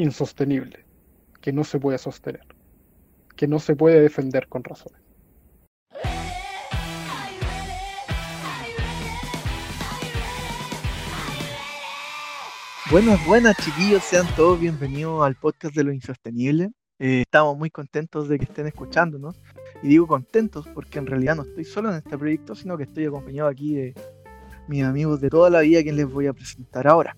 insostenible, que no se puede sostener, que no se puede defender con razones. Buenas, buenas chiquillos, sean todos bienvenidos al podcast de lo insostenible. Eh, estamos muy contentos de que estén escuchándonos. Y digo contentos porque en realidad no estoy solo en este proyecto, sino que estoy acompañado aquí de mis amigos de toda la vida, quien les voy a presentar ahora.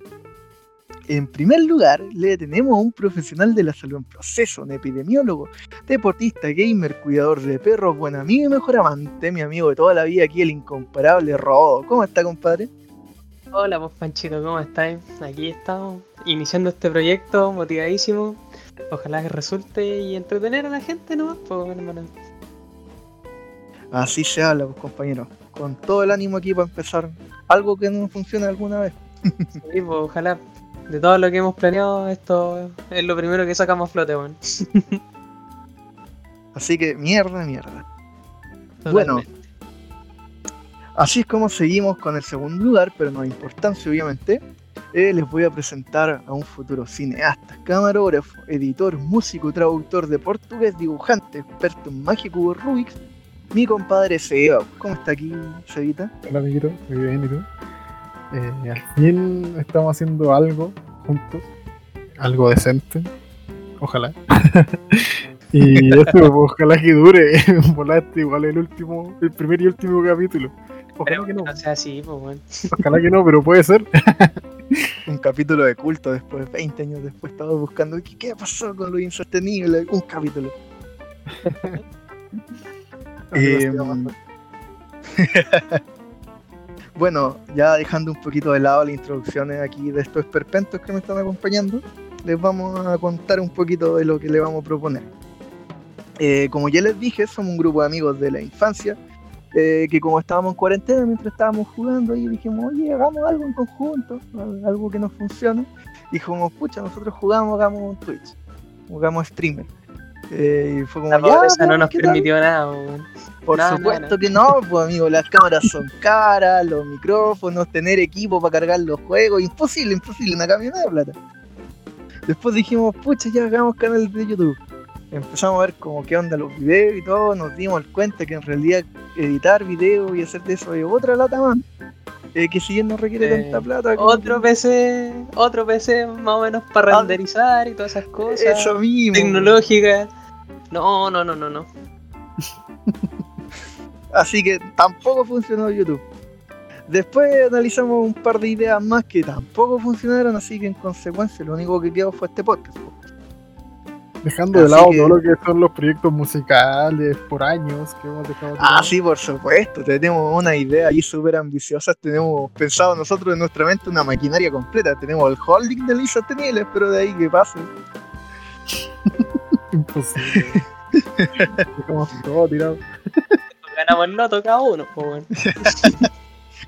En primer lugar, le tenemos a un profesional de la salud en proceso, un epidemiólogo, deportista, gamer, cuidador de perros, buen amigo y mejor amante, mi amigo de toda la vida aquí, el incomparable Rodo. ¿Cómo está, compadre? Hola, pues Panchito, ¿cómo estáis? Aquí estamos, iniciando este proyecto, motivadísimo. Ojalá que resulte y entretener a la gente nomás, pues, hermano. Así se habla, pues, compañero. Con todo el ánimo aquí para empezar algo que no funcione alguna vez. Sí, pues, ojalá. De todo lo que hemos planeado, esto es lo primero que sacamos a flote, weón. Así que mierda, mierda. Bueno, así es como seguimos con el segundo lugar, pero no de importancia, obviamente. Eh, les voy a presentar a un futuro cineasta, camarógrafo, editor, músico, traductor de portugués, dibujante, experto en magia cubo Rubik's, mi compadre Seba. ¿Cómo está aquí, Sebita? Hola amiguito, muy bien, ¿y tú? Eh, al fin estamos haciendo algo juntos, algo decente, ojalá. y eso, pues, ojalá que dure, volaste igual el último, el primer y último capítulo. Ojalá Pero que no, no sea así, pues, ojalá que no, pero puede ser. Un capítulo de culto después, 20 años después, estaba buscando ¿qué, qué pasó con lo insostenible. Un capítulo. Eh, bueno, ya dejando un poquito de lado las introducciones aquí de estos esperpentos que me están acompañando, les vamos a contar un poquito de lo que le vamos a proponer. Eh, como ya les dije, somos un grupo de amigos de la infancia, eh, que como estábamos en cuarentena, mientras estábamos jugando ahí, dijimos, oye, hagamos algo en conjunto, al- algo que nos funcione. Dijimos, pucha, nosotros jugamos, hagamos Twitch, jugamos streamer. Eh, y fue como, La pobreza no nos ¿qué tal?". permitió nada. Por supuesto que no, pues amigo, las cámaras son caras, los micrófonos, tener equipo para cargar los juegos, imposible, imposible, una camioneta de plata. Después dijimos, pucha, ya hagamos canal de YouTube. Empezamos a ver como qué onda los videos y todo, nos dimos cuenta que en realidad editar videos y hacer de eso es otra lata más. eh, que si bien no requiere Eh, tanta plata. Otro PC, otro PC más o menos para Ah, renderizar y todas esas cosas. Eso mismo. Tecnológicas. No, no, no, no, no. Así que tampoco funcionó YouTube. Después analizamos un par de ideas más que tampoco funcionaron, así que en consecuencia lo único que quedó fue este podcast. po. Dejando de lado que- todo lo que son los proyectos musicales por años que hemos dejado de Ah, lado. sí, por supuesto, tenemos una idea ahí súper ambiciosa, tenemos pensado nosotros en nuestra mente una maquinaria completa, tenemos el holding de Lisa Teniles, pero de ahí que pase. Imposible. Dejamos todo tirado. Ganamos el loto cada uno, pues, weón.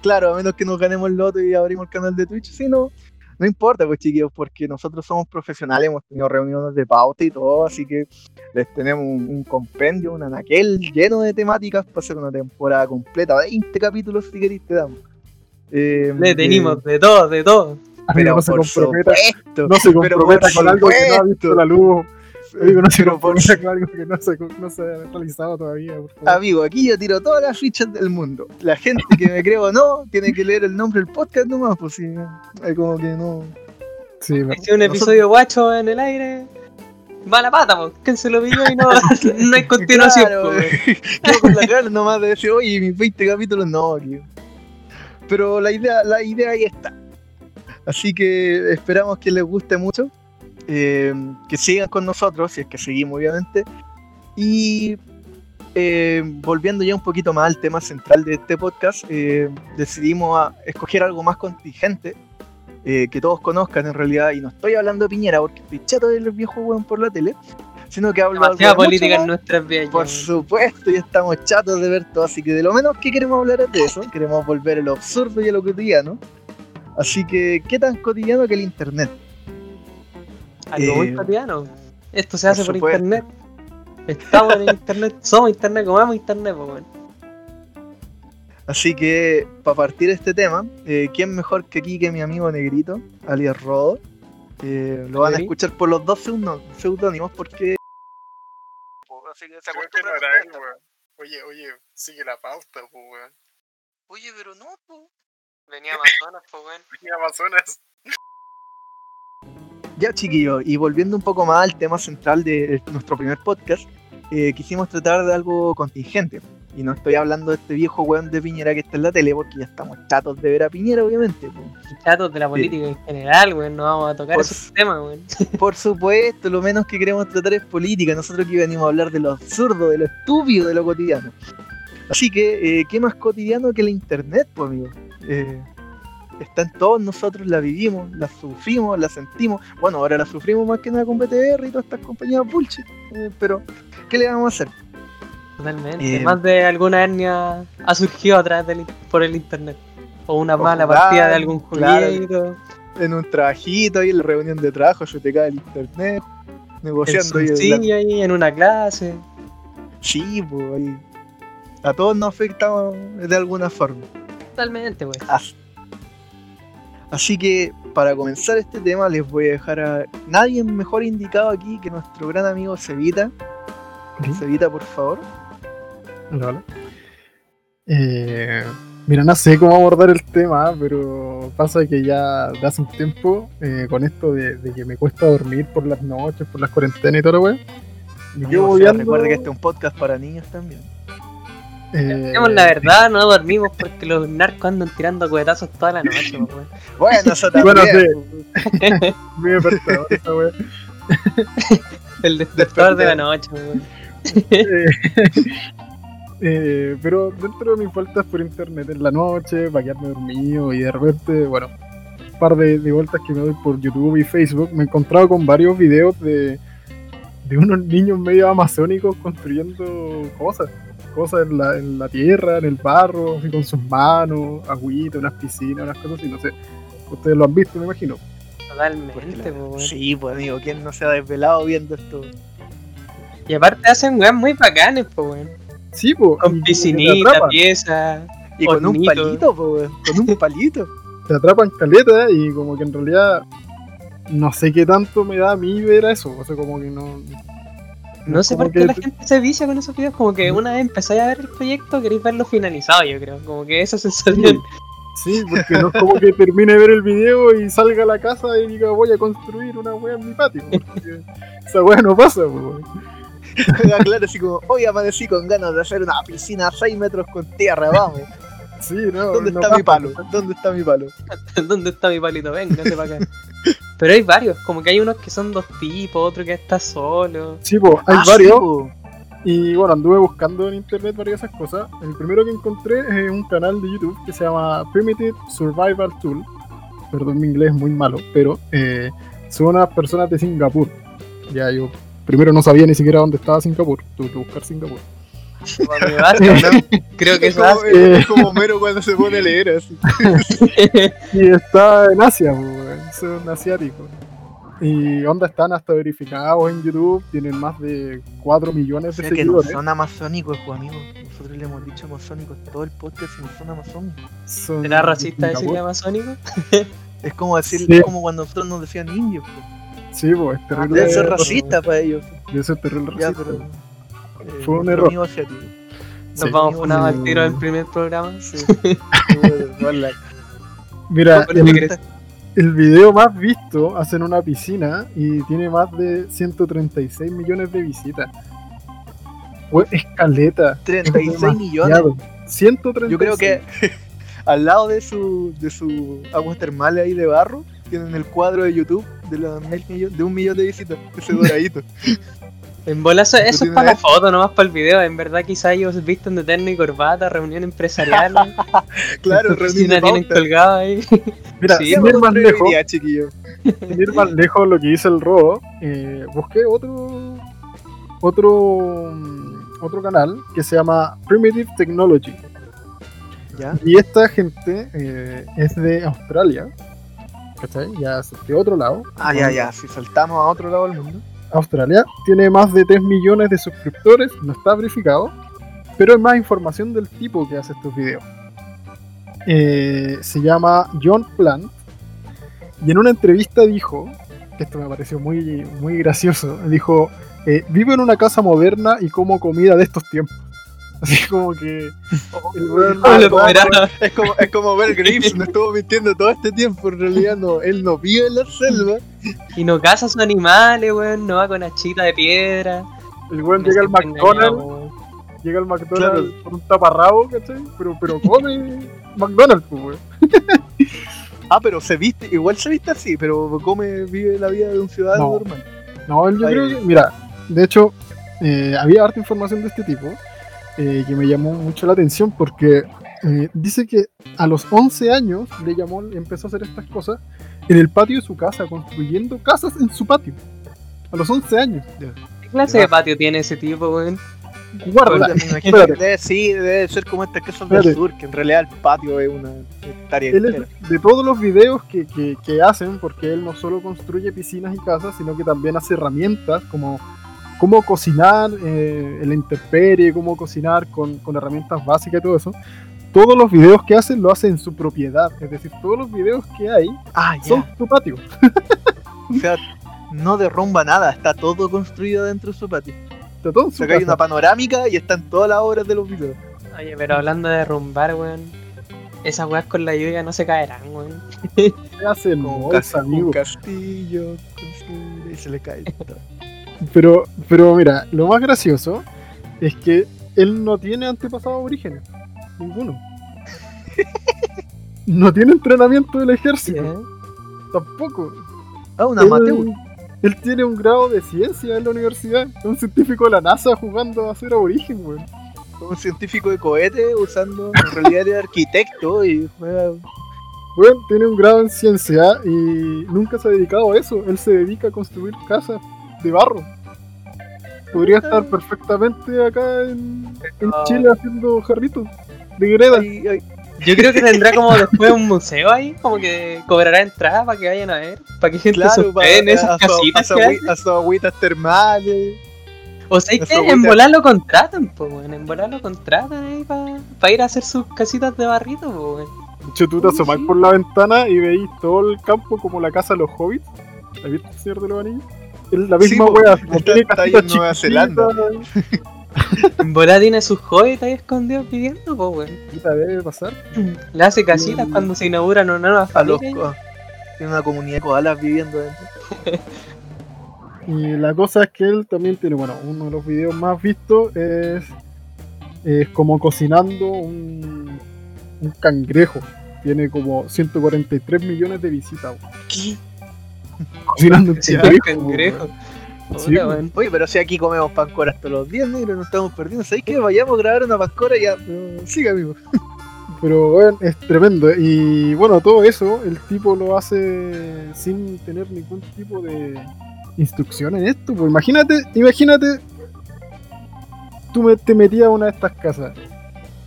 Claro, a menos que nos ganemos el loto y abrimos el canal de Twitch, si no, no importa, pues chiquillos, porque nosotros somos profesionales, hemos tenido reuniones de pauta y todo, así que les tenemos un, un compendio, un anaquel lleno de temáticas para hacer una temporada completa, 20 capítulos si queréis te damos. Eh, Le eh, tenimos de todo, de todo. Pero no se comprometa, no se comprometa con algo que no ha visto la luz. Amigo, no se Pero algo que no se, no se ha realizado todavía, por favor. Amigo, aquí yo tiro todas las fichas del mundo. La gente que me cree o no, tiene que leer el nombre del podcast nomás, pues sí. Es como que no. Sí, me- Si un episodio guacho en el aire, va a la pata, pues. ¿Quién se lo pidió y no, no hay continuación, Claro, pues. Quedo con la cara nomás de decir, oye, mis 20 capítulos, no, tío. Pero la idea, la idea ahí está. Así que esperamos que les guste mucho. Eh, que sigan con nosotros, si es que seguimos, obviamente. Y eh, volviendo ya un poquito más al tema central de este podcast, eh, decidimos a escoger algo más contingente. que todos conozcan en realidad, y no estoy hablando de Piñera porque estoy chato de los viejos huevos por la tele, sino que hablo de algo política en nuestras vidas. por supuesto, ya estamos chatos de ver todo, así que de lo menos que queremos hablar es de eso, queremos volver a lo absurdo y a lo cotidiano. Así que, ¿qué tan cotidiano que el internet? Algo muy Eh, cotidiano. Esto se hace por internet. Estamos en internet, somos internet, comamos internet, pues, weón. Así que, para partir este tema, eh, ¿quién mejor que aquí que mi amigo Negrito, alias Rodo? Eh, lo van a escuchar por los dos seudónimos porque. Así que se Creo que no a era él, esta. weón. Oye, oye, sigue la pauta, pues, weón. Oye, pero no, po. Venía Amazonas, pues, weón. En Amazonas. Ya, chiquillos, y volviendo un poco más al tema central de nuestro primer podcast, eh, quisimos tratar de algo contingente. Y no estoy hablando de este viejo weón de Piñera que está en la tele, porque ya estamos chatos de ver a Piñera, obviamente. Chatos de la política en general, weón. No vamos a tocar Por esos temas, weón. Por supuesto, lo menos que queremos tratar es política. Nosotros aquí venimos a hablar de lo absurdo, de lo estúpido, de lo cotidiano. Así que, eh, ¿qué más cotidiano que la internet, pues, amigo? Eh, está en todos nosotros, la vivimos, la sufrimos, la sentimos. Bueno, ahora la sufrimos más que nada con BTR y todas estas compañías bullshit. eh, pero, ¿qué le vamos a hacer? Totalmente. Eh, Más de alguna hernia ha surgido a través del, por el internet. O una O mala jugar, partida de algún claro. jueguito. En un trabajito ahí en la reunión de trabajo, yo te cae el internet, En negociando ahí. su la- ahí, en una clase. Sí, pues. A todos nos afecta de alguna forma. Totalmente, weón. Así. Así que para comenzar este tema les voy a dejar a nadie mejor indicado aquí que nuestro gran amigo Cevita. Cevita, por favor. Hola, hola. Eh, mira, no sé cómo abordar el tema, pero pasa que ya de hace un tiempo, eh, con esto de, de que me cuesta dormir por las noches, por las cuarentenas y todo, weón. Me quedo Amigo, o sea, recuerde que este es un podcast para niños también. Eh, Digamos la verdad, no dormimos porque los narcos andan tirando cohetazos toda la noche, weón. Bueno, eso también. Bueno, sí. Me despertador esa weón. El despertador de la noche, weón. Eh, eh, pero dentro de mis vueltas por internet en la noche, para quedarme dormido y de repente, bueno, un par de, de vueltas que me doy por YouTube y Facebook, me he encontrado con varios videos de, de unos niños medio amazónicos construyendo cosas, cosas en la, en la tierra, en el barro, así con sus manos, agüita, unas piscinas, unas cosas así, no sé. Ustedes lo han visto, me imagino. Totalmente, pues. Sí, pues amigo, ¿quién no se ha desvelado viendo esto? Y aparte hacen weas muy bacanes, pues, weón. Sí, como Con piscinita, pieza. Y con un palito, pues, weón, con un palito. te atrapan caleta y como que en realidad no sé qué tanto me da a mí ver a eso. O sea, como que no. No sé por qué que la te- gente se vicia con esos videos. Como que una vez empezáis a ver el proyecto, queréis verlo finalizado, yo creo. Como que esa sensación. Sí, porque no es como que termine de ver el video y salga a la casa y diga voy a construir una wea en mi patio. Porque esa wea no pasa, weón. Claro, así como, hoy amanecí con ganas de hacer una piscina a 6 metros con tierra, vamos. Sí, no. ¿Dónde no está mi palo? ¿Dónde está mi palo? ¿Dónde está mi palito? Véngase para acá. Pero hay varios, como que hay unos que son dos tipos, otro que está solo. Sí, po, hay Ah, sí, varios. po. Y bueno, anduve buscando en internet varias de esas cosas. El primero que encontré es un canal de YouTube que se llama Primitive Survival Tool. Perdón, mi inglés es muy malo, pero eh, son unas personas de Singapur. Ya yo primero no sabía ni siquiera dónde estaba Singapur. Tuve que buscar Singapur. Creo que Es es como, Asia. Es como Mero cuando se pone a leer así. Y está en Asia, po, weón, son asiáticos. Y onda están hasta verificados en YouTube, tienen más de 4 millones O de sea que no seguidores. son amazónicos, pues amigo. Nosotros le hemos dicho amazónicos todo el podcast y no son amazónicos. Son ¿Será de racista decirle amazónico? Es como decir, Sí. es como cuando nosotros nos decían indios. Pues. Sí, pues es terrible. Debe ser racista para ellos. Debe ser terrible Ya, racista. pero. Eh, Fue un error. Nos Sí. vamos funados al Mm. tiro del primer programa. Sí. Mira, ¿Por qué el, video más visto hacen una piscina y tiene más de 136 millones de visitas. Fue escaleta. 36 millones. 136. Yo creo que al lado de su de su aguas termales ahí de barro tienen el cuadro de YouTube de los mil millones, de un millón de visitas, ese doradito. En bolazo, eso es para la foto, nomás para el video. En verdad, quizá ellos visten de terno y corbata, reunión empresarial. claro, reunión de tienen colgado ahí. Mira, Sí, sin Vamos ir más lejos, día, chiquillo. sin ir más lejos lo que dice el robo, eh, busqué otro otro otro canal que se llama Primitive Technology. ¿Ya? Y esta gente eh, es de Australia. ¿Cachai? Ya de otro lado. Ah, ya, ya. Si saltamos a otro lado del mundo. Australia tiene más de 3 millones de suscriptores, no está verificado, pero hay más información del tipo que hace estos videos. Eh, se llama John Plant y en una entrevista dijo esto me pareció muy, muy gracioso. Dijo, eh, vivo en una casa moderna y como comida de estos tiempos. Así como que... el weón- ¿Cómo lo como- comerá? Es como, es como Bear Grylls, me estuvo mintiendo todo este tiempo. En realidad, no, él no vive en la selva. Y no caza sus animales, weón. No va con hachita de piedra. el weón llega al McDonald's, llega al McDonald's con un taparrabo, ¿cachai? Pero, pero come McDonald's, pues, weón. Ah, pero se viste, igual se viste así, pero come, vive la vida de un ciudadano No. normal. No, él yo Ay. creo que, mira, de hecho, eh, había harta información de este tipo eh, que me llamó mucho la atención porque eh, dice que a los 11 años le llamó, empezó a hacer estas cosas en el patio de su casa, construyendo casas en su patio. A los 11 años. ¿Qué clase de patio tiene ese tipo, weón? Que debe, sí, debe ser como estas casas del Espérate. sur, que en realidad el patio es una hectárea Él es de todos los videos que, que- que hacen, porque él no solo construye piscinas y casas, sino que también hace herramientas como cómo cocinar eh, en la intemperie, cómo cocinar con, con herramientas básicas y todo eso. Todos los videos que hacen lo hace en su propiedad, es decir, todos los videos que hay Ah, son su patio. O sea, no derrumba nada, está todo construido dentro de su patio. Está todo en O su sea, que hay casa. una panorámica y están todas las obras de los videos. Oye, pero hablando de derrumbar, weón. Esas weas con la lluvia no se caerán, weón. Se hace en Como bolsa, un amigo. castillo, construir y se le cae todo. Pero, pero mira, lo más gracioso es que él no tiene antepasados aborígenes. Ninguno. No tiene entrenamiento del ejército. Tampoco. Ah, un amateur. él tiene un grado de ciencia en la universidad. Es un científico de la NASA jugando a ser aborigen, weón. Un científico de cohete usando, en realidad era arquitecto y juega. Weón, tiene un grado en ciencia y nunca se ha dedicado a eso. Él se dedica a construir casas de barro. Podría estar perfectamente acá en, en Ah. Chile haciendo jarritos de greda. Ay, ay, Yo creo que tendrá como después un museo ahí, como que cobrará entrada para que vayan a ver, para que gente se claro, hospede en esas a, casitas que a sus agüitas termales. O sea, a que en volar lo contratan, pues, weón. En volar lo contratan ahí para ir a hacer sus casitas de barrito, pues, weón. De hecho, tú te asomás por la ventana y veis todo el campo como la casa de los hobbits. ¿Has visto el Señor de los Anillos? La Sí, misma po, wea. está- tiene está en Nueva Zelanda. volar tiene sus hobbits ahí escondidos viviendo, pues, weón. debe pasar. Le hace casitas Mm. cuando se inauguran una nueva A los familia. co- Tiene una comunidad de koalas viviendo dentro. Y la cosa es que él también tiene, bueno, uno de los videos más vistos es, es como cocinando un, un cangrejo. Tiene como 143 millones de visitas. weón. ¿Qué? Cocinando un Sí, cangrejo. Sí. Oye, pero si aquí comemos pancoras todos los días, negro, nos estamos perdiendo. ¿Sabéis que vayamos a grabar una pancora ya? Pero siga, amigo. Pero bueno, es tremendo. Y bueno, todo eso, el tipo lo hace sin tener ningún tipo de instrucción en esto. Pues imagínate, imagínate, tú te metías a una de estas casas.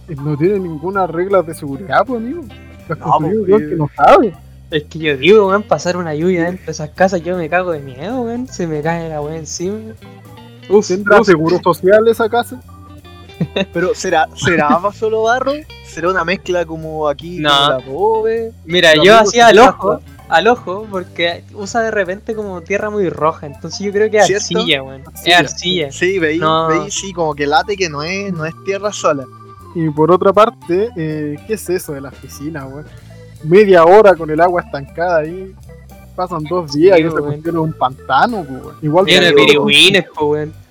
y No tiene ninguna regla de seguridad, pues amigo. Las No, pues, que no sabe. Es que yo digo, weón, pasar una lluvia dentro de esas casas, yo me cago de miedo, weón. Se me cae la weón encima. Uf, ¿Tendrá uf. seguro social esa casa? Pero ¿será, será solo barro? ¿Será una mezcla como aquí No. como la Bobe? Mira, yo hacía al ojo, al ojo, porque usa de repente como tierra muy roja. Entonces yo creo que es ¿Cierto? arcilla, weón. Es Arcilla. Sí, veis, No. veis, sí, como que late que no es, no es tierra sola. Y por otra parte, eh, ¿qué es eso de las piscinas, weón? Media hora con el agua estancada ahí. Pasan dos Sí, días y esa weón. cuestión es un pantano, pues, weón. Igual Tiene pirigüines.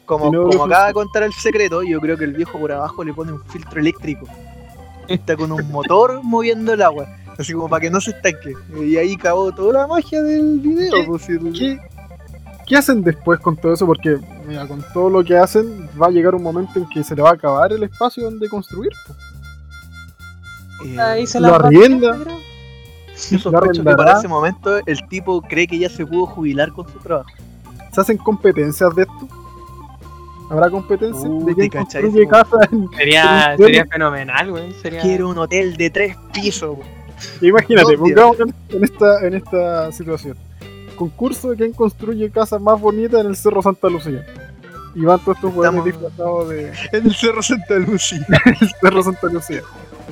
Como, no, como acaba de contar el secreto, yo creo que el viejo por abajo le pone un filtro eléctrico. Está con un motor moviendo el agua. Así como para que no se estanque. Y ahí acabó toda la magia del video. ¿Qué? pues, ¿Qué, qué hacen después con todo eso? Porque, mira, con todo lo que hacen, va a llegar un momento en que se le va a acabar el espacio donde construir. pues. eh, Ahí se lo la arrienda. yo sospecho que para ese momento el tipo cree que ya se pudo jubilar con su trabajo. ¿Se hacen competencias de esto? ¿Habrá competencias? Uh, ¿De quién construye en- Sería, sería fenomenal, weón. Sería... Quiero un hotel de tres pisos. güey. Imagínate, pongamos en, esta, en esta situación. Concurso de quién construye casas más bonitas en el Cerro Santa Lucía. Y van todos estos Estamos- disfrazados de En el Cerro Santa Lucía. el Cerro Santa Lucía.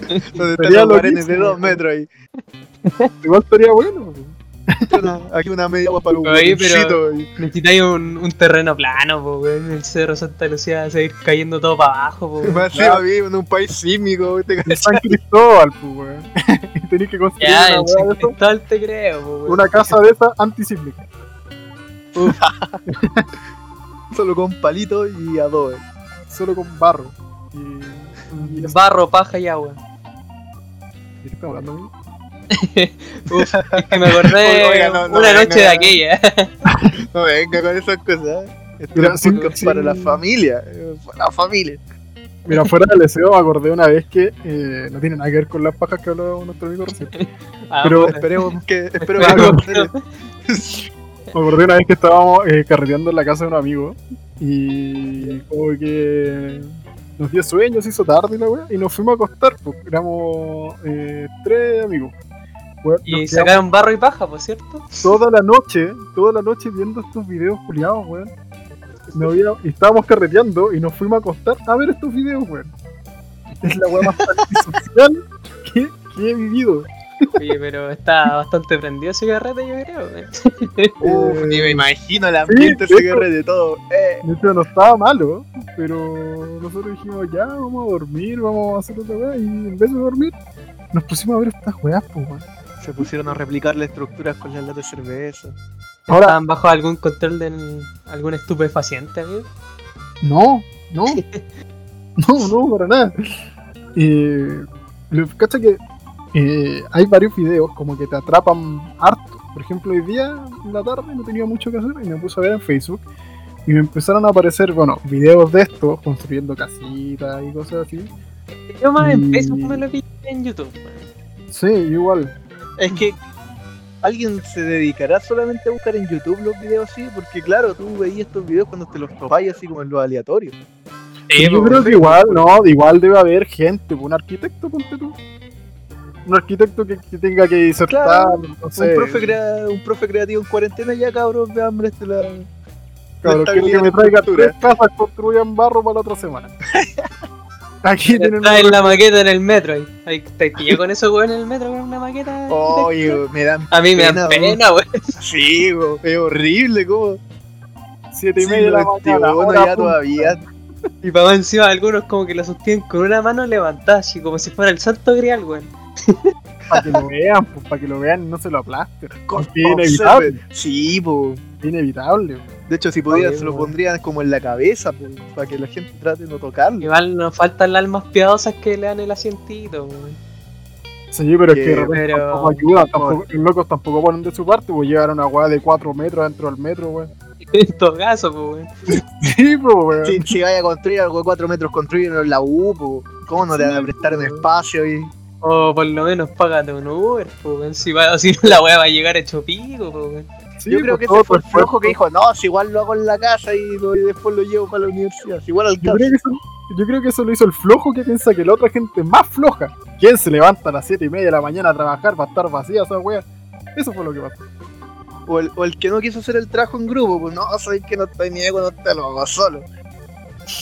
Donde están Sería los barenes de dos metros ahí. Igual estaría bueno. Una- aquí una media agua para un Oye, pero- Necesitáis un, un terreno plano, po. El cerro Santa Lucía va a seguir cayendo todo para abajo, po. Más encima vivo en un país sísmico, ¿te cachai? San Cristóbal, y tenés que construir Ya, una, en weá de San eso, Cristóbal te creo, po, una casa de esa antisísmica. Solo con palitos y adobe. Solo con barro. Y. Barro, paja y agua. ¿De qué hablando? Uf, es que me acordé Oiga, no, no una venga. noche de aquella. No venga con esas cosas. Mira, es sí, sí. para la familia. eh, Para la familia. Mira, fuera del deseo, me acordé una vez que eh, no tiene nada que ver con las pajas que habló nuestro amigo recién. Ah, Pero-. Esperemos que. Espero Ah, que no. Me acordé una vez que estábamos eh, carreteando en la casa de un amigo y como que nos dio sueño, se hizo tarde la wea, y nos fuimos a acostar, pues éramos eh, tres amigos. Nos Y sacaron barro y paja, por cierto. toda la noche, toda la noche viendo estos videos culiados, weón. No había- y estábamos carreteando y nos fuimos a acostar a ver estos videos, weón. Es la weá más antisocial que, que he vivido. Oye, pero está bastante prendido ese carrete, yo creo, weón. Uf, ni me imagino el ambiente sí, ese guerre de todo. Eh, De hecho, no estaba malo, pero nosotros dijimos, ya, vamos a dormir, vamos a hacer otra weá, y en vez de dormir, nos pusimos a ver estas weas, pues, weón. se pusieron a replicar las estructuras con las latas de cerveza. Ahora, ¿Estaban bajo algún control de algún estupefaciente, amigo? no, no, no, no, para nada. Eh, lo que eh, hay varios videos como que te atrapan harto. Por ejemplo, hoy día en la tarde no tenía mucho que hacer y me puse a ver en Facebook y me empezaron a aparecer, bueno, videos de estos, construyendo casitas y cosas así. Yo más en Facebook me lo vi en YouTube. Sí, igual. Es que alguien se dedicará solamente a buscar en YouTube los videos así, porque claro, tú veías estos videos cuando te los topáis así como en los aleatorios. Sí, yo creo que igual, no, igual debe haber gente, un arquitecto, ponte tú. Un arquitecto que, que tenga que disertar, Claro, no sé. Un, profe crea- un profe creativo en cuarentena, ya cabros, vean este la. cabrón, quiero que me traiga tres casas construyan barro para la otra semana. Aquí tienen Está en la maqueta en el metro ahí. ahí ¿Te pillé con eso, weón, en el metro con una maqueta? Oye, me dan. A mí me pena, dan pena, weón. Sí, weón, es horrible, como. siete y media de la mañana. bueno, ya punta. todavía. Y para más encima algunos como que lo sostienen con una mano levantada, así como si fuera el santo grial, weón. Para que lo vean, pues, para que lo vean y no se lo aplasten. Inevitable. Sí, po. Es inevitable. De hecho, si Oye, se lo weón. pondrían como en la cabeza, po, para que la gente trate de no tocarlo. Igual nos faltan las almas piadosas que le dan el asientito, weón. Sí, pero es que pero- tampoco ayuda. Tampoco, los locos tampoco ponen de su parte, pues llegaron a una weá de 4 metros dentro del metro, weón. En todo caso, pues, weón. Sí, pues, weón. Si, si vaya a construir algo de 4 metros, construirlo en la U, po. ¿cómo no te van a prestar un espacio y O por lo menos págate un Uber, pues. Si, va, si no, la weá va a llegar hecho pico, pues. Sí, Yo creo pues, que ese fue el perfecto. flojo que dijo, no, si igual lo hago en la casa y, lo- y después lo llevo para la universidad. Si igual Yo alcanza. creo, que eso, yo creo que eso lo hizo el flojo que piensa que la otra gente más floja. ¿Quién se levanta a las 7 y media de la mañana a trabajar para estar vacía esa wea? Eso fue lo que pasó. O el, o el que no quiso hacer el trabajo en grupo, pues no, soy que no estoy ni ahí cuando te lo hago solo.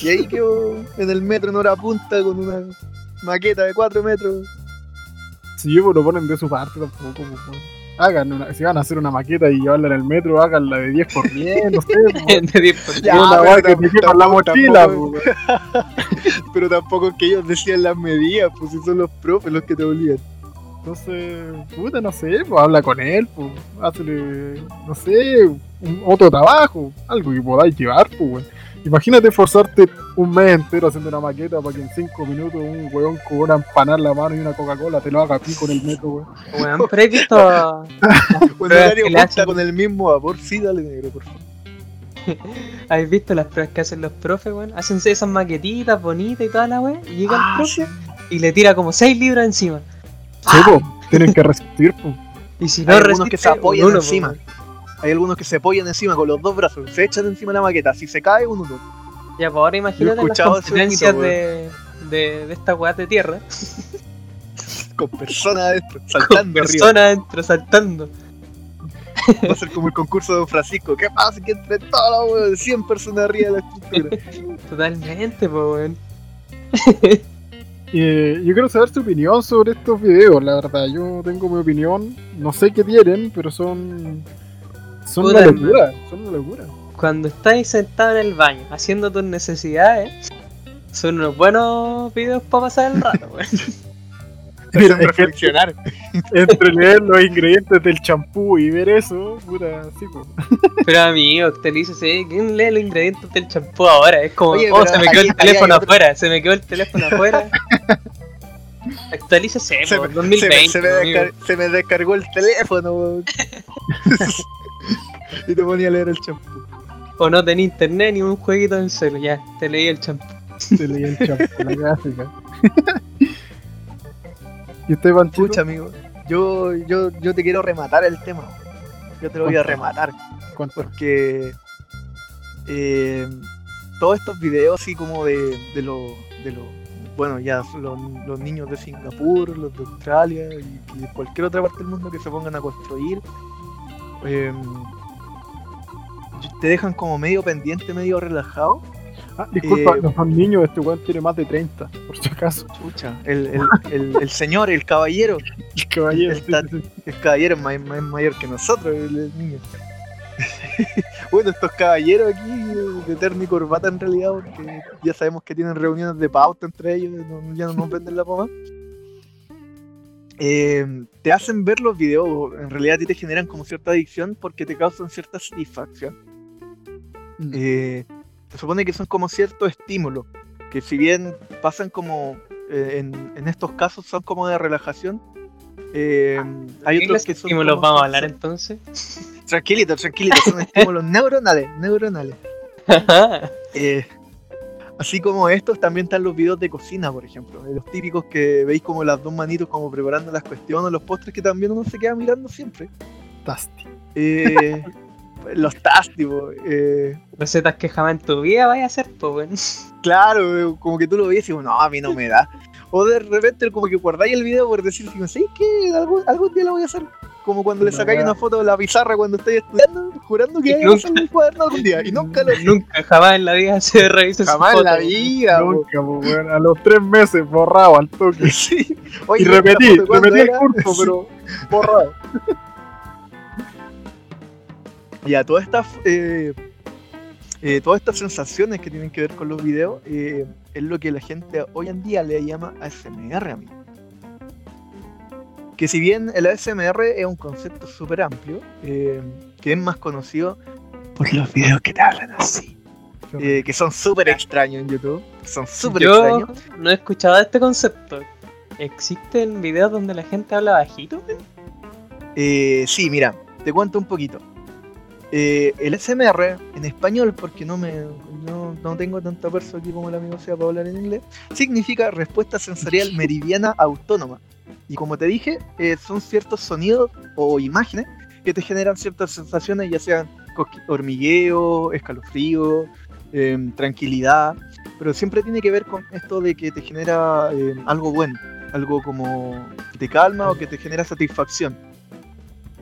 Y ahí quedó en el metro en hora punta con una maqueta de 4 metros. Si pues lo ponen de su parte tampoco, pues. Hagan una, si van a hacer una maqueta y llevarla en el metro, háganla de 10 por 10, no sé. pues. De 10 por Ya, Es una pero que te tampoco- la mochila, tampoco- pues. Pero tampoco es que ellos decían las medidas, pues si son los profes los que te obligan. Entonces, puta, no sé, pues habla con él, pues, hazle, no sé, un- otro trabajo, algo que podáis llevar, pues. Imagínate forzarte un mes entero haciendo una maqueta para que en 5 minutos un weón con una empanada en la mano y una Coca-Cola te lo haga pico en el metro, weón. Weón, pero he visto. Cuando con el mismo vapor, sí, dale negro, por favor. ¿Habéis visto las pruebas que hacen los profes, weón? Hacen esas maquetitas bonitas y toda la weá. Y llega Ah, el profe y le tira como 6 libras encima. Sí, pues, tienen que resistir, pues. Y si no algunos resiste, que se apoyan un uno, encima. po, weón. Hay algunos que se apoyan encima con los dos brazos, se echan encima de la maqueta, si se cae, uno no. Ya, pues ahora imagínate las competencias mito, de, de, de esta weá de tierra. Con personas adentro, Con saltando arriba. personas adentro saltando. Va a ser como el concurso de Don Francisco. ¿Qué pasa? Que entre todos los weones, 100 personas arriba de la estructura. Totalmente, pues weón. Eh, yo quiero saber su opinión sobre estos videos, la verdad. Yo tengo mi opinión. No sé qué tienen, pero son. Son Puta, una locura. Son una locura. Cuando estáis sentado en el baño haciendo tus necesidades, son unos buenos videos para pasar el rato, weón. Mira, reflexionar. entre leer los ingredientes del champú y ver eso, puta, sí, po. Pero amigo, te dice, ¿sí? ¿quién lee los ingredientes del champú ahora? Es como, Oye, oh, se me quedó ahí- el teléfono otro- afuera, se me quedó el teléfono afuera. Actualícese, Se po, me, se 2020. me- se me se me descargó el teléfono, weón. y te ponía a leer el champú. O no tenía internet ni un jueguito en celo, ya, te leí el champú. Se leía el champú, la clásica. ¿Y usted, Panchito? Escucha, amigo. Yo, yo, yo te quiero rematar el tema. Yo te lo voy a rematar. ¿Cuánto? Porque eh, todos estos videos así como de, de los de los bueno ya los, los niños de Singapur, los de Australia y, y de cualquier otra parte del mundo que se pongan a construir eh, te dejan como medio pendiente, medio relajado. Ah, disculpa, Eh, no son niños, este weón tiene más de 30, por si acaso. Chucha, el, el, el, el señor, el caballero, El caballero. El es mayor que nosotros, el, el niño. bueno, estos caballeros aquí de terno y corbata en realidad, porque ya sabemos que tienen reuniones de pauta entre ellos, no- ya no nos venden la pomada. Eh, te hacen ver los videos, en realidad a ti te generan como cierta adicción porque te causan cierta satisfacción. Eh, se supone que son como cierto estímulo, que si bien pasan como eh, en, en estos casos son como de relajación, eh, hay ¿Qué otros que son estímulos como- vamos a hablar entonces? Tranquilito, tranquilito, son estímulos neuronales, neuronales. Así como estos, también están los videos de cocina, por ejemplo. eh, Los típicos que veis como las dos manitos como preparando las cuestiones, los postres que también uno se queda mirando siempre. Tasty. Eh, los tásticos. Eh, Recetas que jamás en tu vida vaya a hacer, pues, claro, eh, como que tú lo ves y dices, no, a mí no me da. O de repente como que guardáis el video por decir, ¿sabes qué? Algún, algún día lo voy a hacer. Como cuando le No, sacáis weá. una foto de la pizarra cuando estáis estudiando, jurando que Y vais a hacer un cuaderno algún día. Y nunca lo Nunca, jamás en la vida se revisa Jamás en la vida. Nunca, po, weón. A los tres meses, borrado al toque. Sí. Y repetí, ¿esta foto cuándo repetí el curso, pero borrado. Ya, todas estas, eh, eh, todas estas sensaciones que tienen que ver con los videos eh, es lo que la gente hoy en día le llama ASMR, amigo. Que si bien el ASMR es un concepto súper amplio, eh, que es más conocido por los videos que te hablan así, eh, que son súper extraños en YouTube, son súper Yo extraños. no he escuchado este concepto. ¿Existen videos donde la gente habla bajito? Eh, sí, mira, te cuento un poquito. Eh, el SMR en español, porque no me no, no tengo tanta persona aquí como el amigo sea para hablar en inglés, significa respuesta sensorial meridiana autónoma. Y como te dije, eh, son ciertos sonidos o imágenes que te generan ciertas sensaciones, ya sean hormigueo, escalofrío, em, tranquilidad, pero siempre tiene que ver con esto de que te genera em, algo bueno, algo como que te calma o que te genera satisfacción.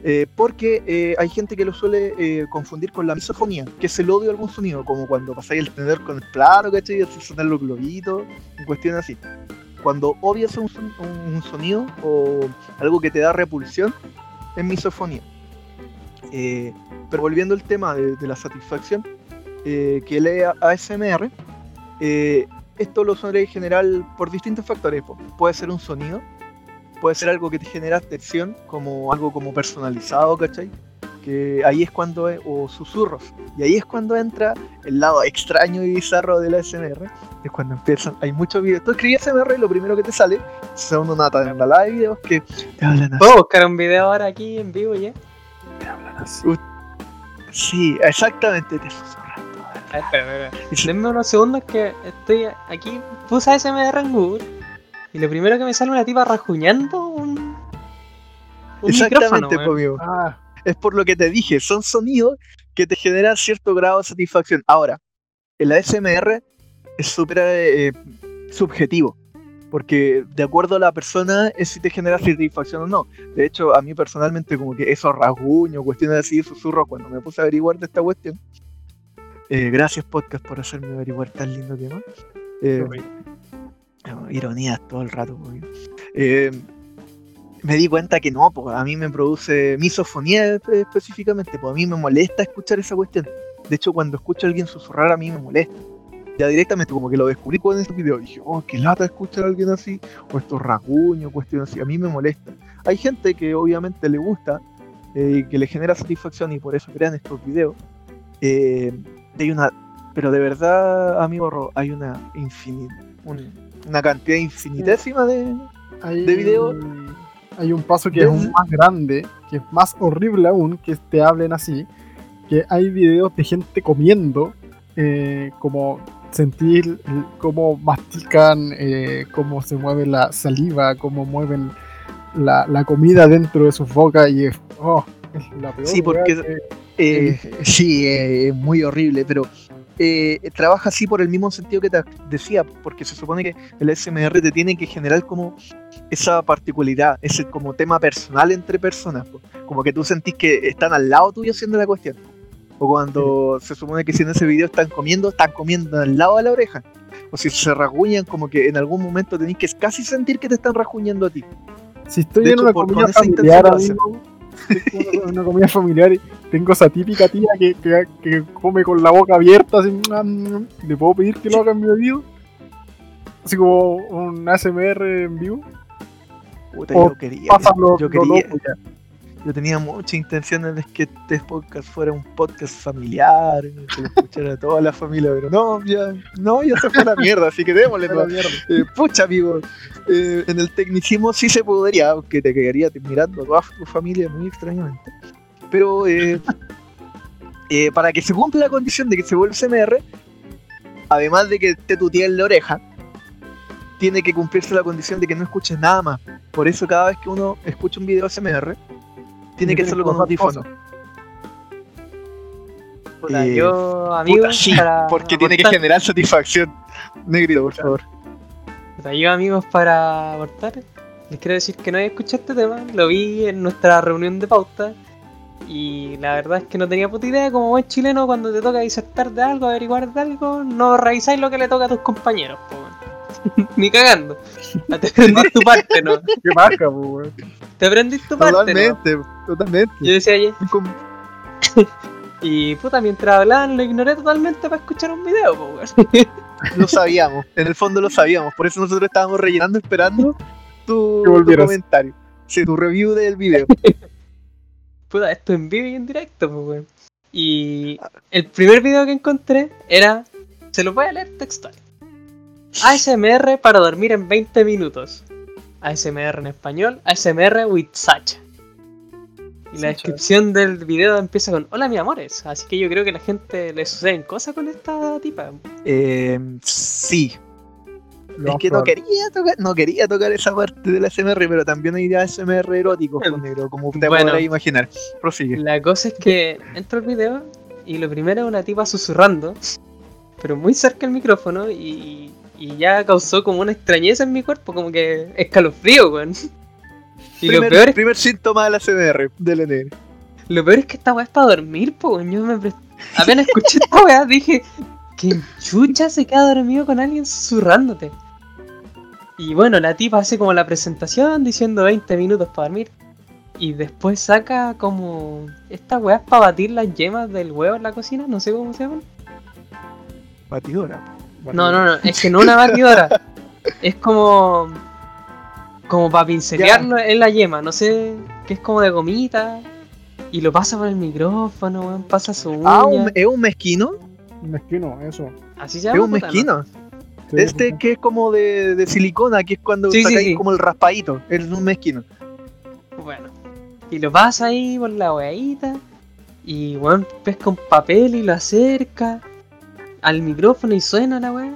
Eh, porque eh, hay gente que lo suele eh, confundir con la misofonía, que es el odio a algún sonido, como cuando pasáis el tenedor con el plato, ¿cachai? Y sonar los globitos, en cuestiones así. Cuando odias un, son- un- sonido o algo que te da repulsión, es misofonía. Eh, pero volviendo al tema de, de la satisfacción, eh, que lee ASMR, eh, esto lo suele generar por distintos factores. Puede ser un sonido, puede ser algo que te genera atención, como algo como personalizado, ¿cachai? Que ahí es cuando, es- o susurros, y ahí es cuando entra el lado extraño y bizarro del ASMR, es cuando empiezan, hay muchos videos, tú escribes ASMR y lo primero que te sale son una tabla de videos que te hablan así. ¿Puedo buscar un video ahora aquí en vivo ya? Sí, exactamente, te susurran todo. A ver, espera, espera. Se- Denme unos segundos que estoy aquí. Puse ASMR en Google. Y lo primero que me sale una tipa rajuñando un. Un micrófono. Exactamente, amigo. Ah, es por lo que te dije, son sonidos que te generan cierto grado de satisfacción. Ahora, el ASMR es súper eh, subjetivo, porque de acuerdo a la persona es si te genera satisfacción o no. De hecho, a mí personalmente como que esos rasguños, cuestiones así, susurros, cuando me puse a averiguar de esta cuestión, eh, gracias podcast por hacerme averiguar tan lindo tema. Eh. Ironías todo el rato. Eh, me di cuenta que no, pues a mí me produce misofonía eh, específicamente, pues a mí me molesta escuchar esa cuestión. De hecho, cuando escucho a alguien susurrar, a mí me molesta. Ya directamente, como que lo descubrí con este video. Dije, oh, qué lata escuchar a alguien así, o estos rasguños, cuestiones así. A mí me molesta. Hay gente que obviamente le gusta, eh, que le genera satisfacción y por eso crean estos videos. Eh, hay una, pero de verdad, amigo Ro, hay una infinita, una cantidad infinitésima de, Hay, de video. Hay un paso que es más grande, que es más horrible aún, que te hablen así. Que hay videos de gente comiendo, eh, como sentir cómo mastican, eh, cómo se mueve la saliva, cómo mueven la, la comida dentro de sus bocas y es, oh, es la peor. Sí, porque- que- Eh, sí, es muy horrible, pero eh, trabaja así por el mismo sentido que te decía, porque se supone que el SMR te tiene que generar como esa particularidad, ese como tema personal entre personas, como que tú sentís que están al lado tuyo haciendo la cuestión. O cuando se supone que si en ese video están comiendo, están comiendo al lado de la oreja. O si se rasguñan, como que en algún momento tenés que casi sentir que te están rasguñando a ti. Si estoy De en hecho, una comida con esa familiar, intención amigo, en una comida familiar y tengo esa típica tía que, que, que come con la boca abierta, así, ¿le puedo pedir que lo haga en mi oído? Así como un ASMR en vivo. Puta, O yo quería. Pasa lo, yo lo quería. loco ya. Yo tenía muchas intenciones de que este podcast fuera un podcast familiar, que lo escuchara toda la familia, pero no, ya, no, ya se fue la mierda, así que démosle. La mierda. Eh, pucha, amigo, eh, en el tecnicismo sí se podría, aunque te quedaría mirando a toda tu familia muy extrañamente. Pero eh, eh, para que se cumpla la condición de que se vuelva CMR, además de que te tutee en la oreja, tiene que cumplirse la condición de que no escuches nada más. Por eso cada vez que uno escucha un video SMR, tiene que hacerlo con pasar audífono. Puta, Eh, yo, Puta, sí, para porque tiene que generar satisfacción. Negrito, por favor. puta, yo, amigos, para aportar, les quiero decir que no he escuchado este tema, lo vi en nuestra reunión de pauta. Y la verdad es que no tenía puta idea, como buen chileno, cuando te toca disertar de algo, averiguar de algo, no revisáis lo que le toca a tus compañeros, po. Ni cagando. Te aprendís tu parte, ¿no? Qué paja, po, weón. Te aprendís tu parte, ¿no? Totalmente, totalmente. Yo decía ayer, y puta, mientras hablaban lo ignoré totalmente para escuchar un video, po, weón. Lo sabíamos, en el fondo lo sabíamos. Por eso nosotros estábamos rellenando, esperando tu, comentario. Sí, tu review del video. Puta, esto en vivo y en directo, pues, weón. Y el primer video que encontré era. Se lo voy a leer textual. ASMR para dormir en 20 minutos. ASMR en español, ASMR with Sacha. Y la descripción del video empieza con Hola mi amores. Así que yo creo que a la gente le suceden cosas con esta tipa. Eh, sí, Lo es que no quería tocar, no quería tocar esa parte del SMR, pero también hay ASMR eróticos con negro, como te Bueno. podrás imaginar. Prosigue. La cosa es que entro al video y lo primero es una tipa susurrando, pero muy cerca del micrófono y, y ya causó como una extrañeza en mi cuerpo, como que escalofrío, weón. Y lo peor, es, primer síntoma del ASMR, del NN. lo peor es que esta weá es para dormir, po. Yo me pre- apenas escuché esta weá dije, que chucha se queda dormido con alguien susurrándote. Y bueno, la tipa hace como la presentación diciendo 20 minutos para dormir. Y después saca como. Esta weá es para batir las yemas del huevo en la cocina, no sé cómo se llaman. Batidora. No, no, no, es que no una batidora. es como. Como para pincelearlo en la yema, no sé. Que es como de gomita. Y lo pasa por el micrófono, weón, pasa su uña. Ah, un- ¿es un mezquino? Mezquino, eso. Así se Es llama. un puta, ¿no? mezquino. Sí, Este que es como de, de silicona, que es cuando Sí, sí, sacáis sí. como el raspadito. Es un mezquino. Bueno. Y lo pasa ahí por la weadita. Y weón pesca un papel y lo acerca al micrófono y suena la weá.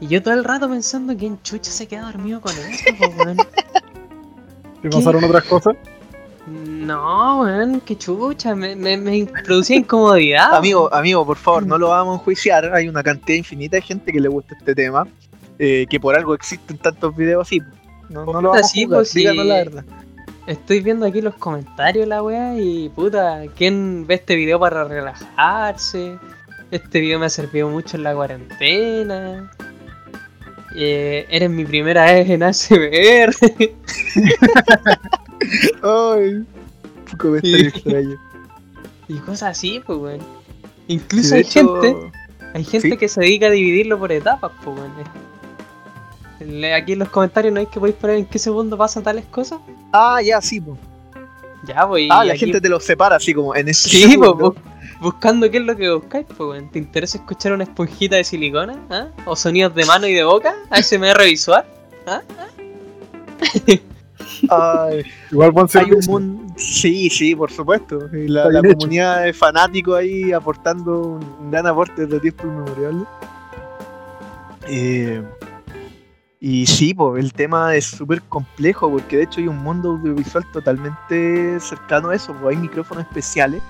Y yo todo el rato pensando que en chucha se queda dormido con eso, po, weón. ¿Te pasaron otras cosas? No, weón, qué chucha, me, me, me producía incomodidad. Amigo, amigo, por favor, no lo vamos a enjuiciar. Hay una cantidad infinita de gente que le gusta este tema. eh, que por algo existen tantos videos así. No, no lo vamos Sí, a pues, sí. díganos la verdad. Estoy viendo aquí los comentarios la weá y puta, ¿quién ve este video para relajarse? Este video me ha servido mucho en la cuarentena. eh, eres mi primera vez en ASMR. Ay, comentario extraño. y cosas así, pues, weón. Incluso hay hecho- gente, hay gente sí. que se dedica a dividirlo por etapas, pues, weón. Aquí en los comentarios no hay que podéis poner en qué segundo pasan tales cosas. Ah, ya, sí, po. Ya, pues. Ah, la aquí- gente te los separa así como en ese Sí, segundo. pues, buscando qué es lo que buscáis, pues, weón. ¿Te interesa escuchar una esponjita de silicona? ¿Ah? ¿O sonidos de mano y de boca? ¿ASMR visual? Ay, Igual buen hay un mundo. Sí, sí, por supuesto. Y la, comunidad de fanáticos ahí aportando un, gran aporte desde tiempos inmemoriales. Eh, y sí, pues el tema es súper complejo porque de hecho hay un mundo audiovisual totalmente cercano a eso. Pues hay micrófonos especiales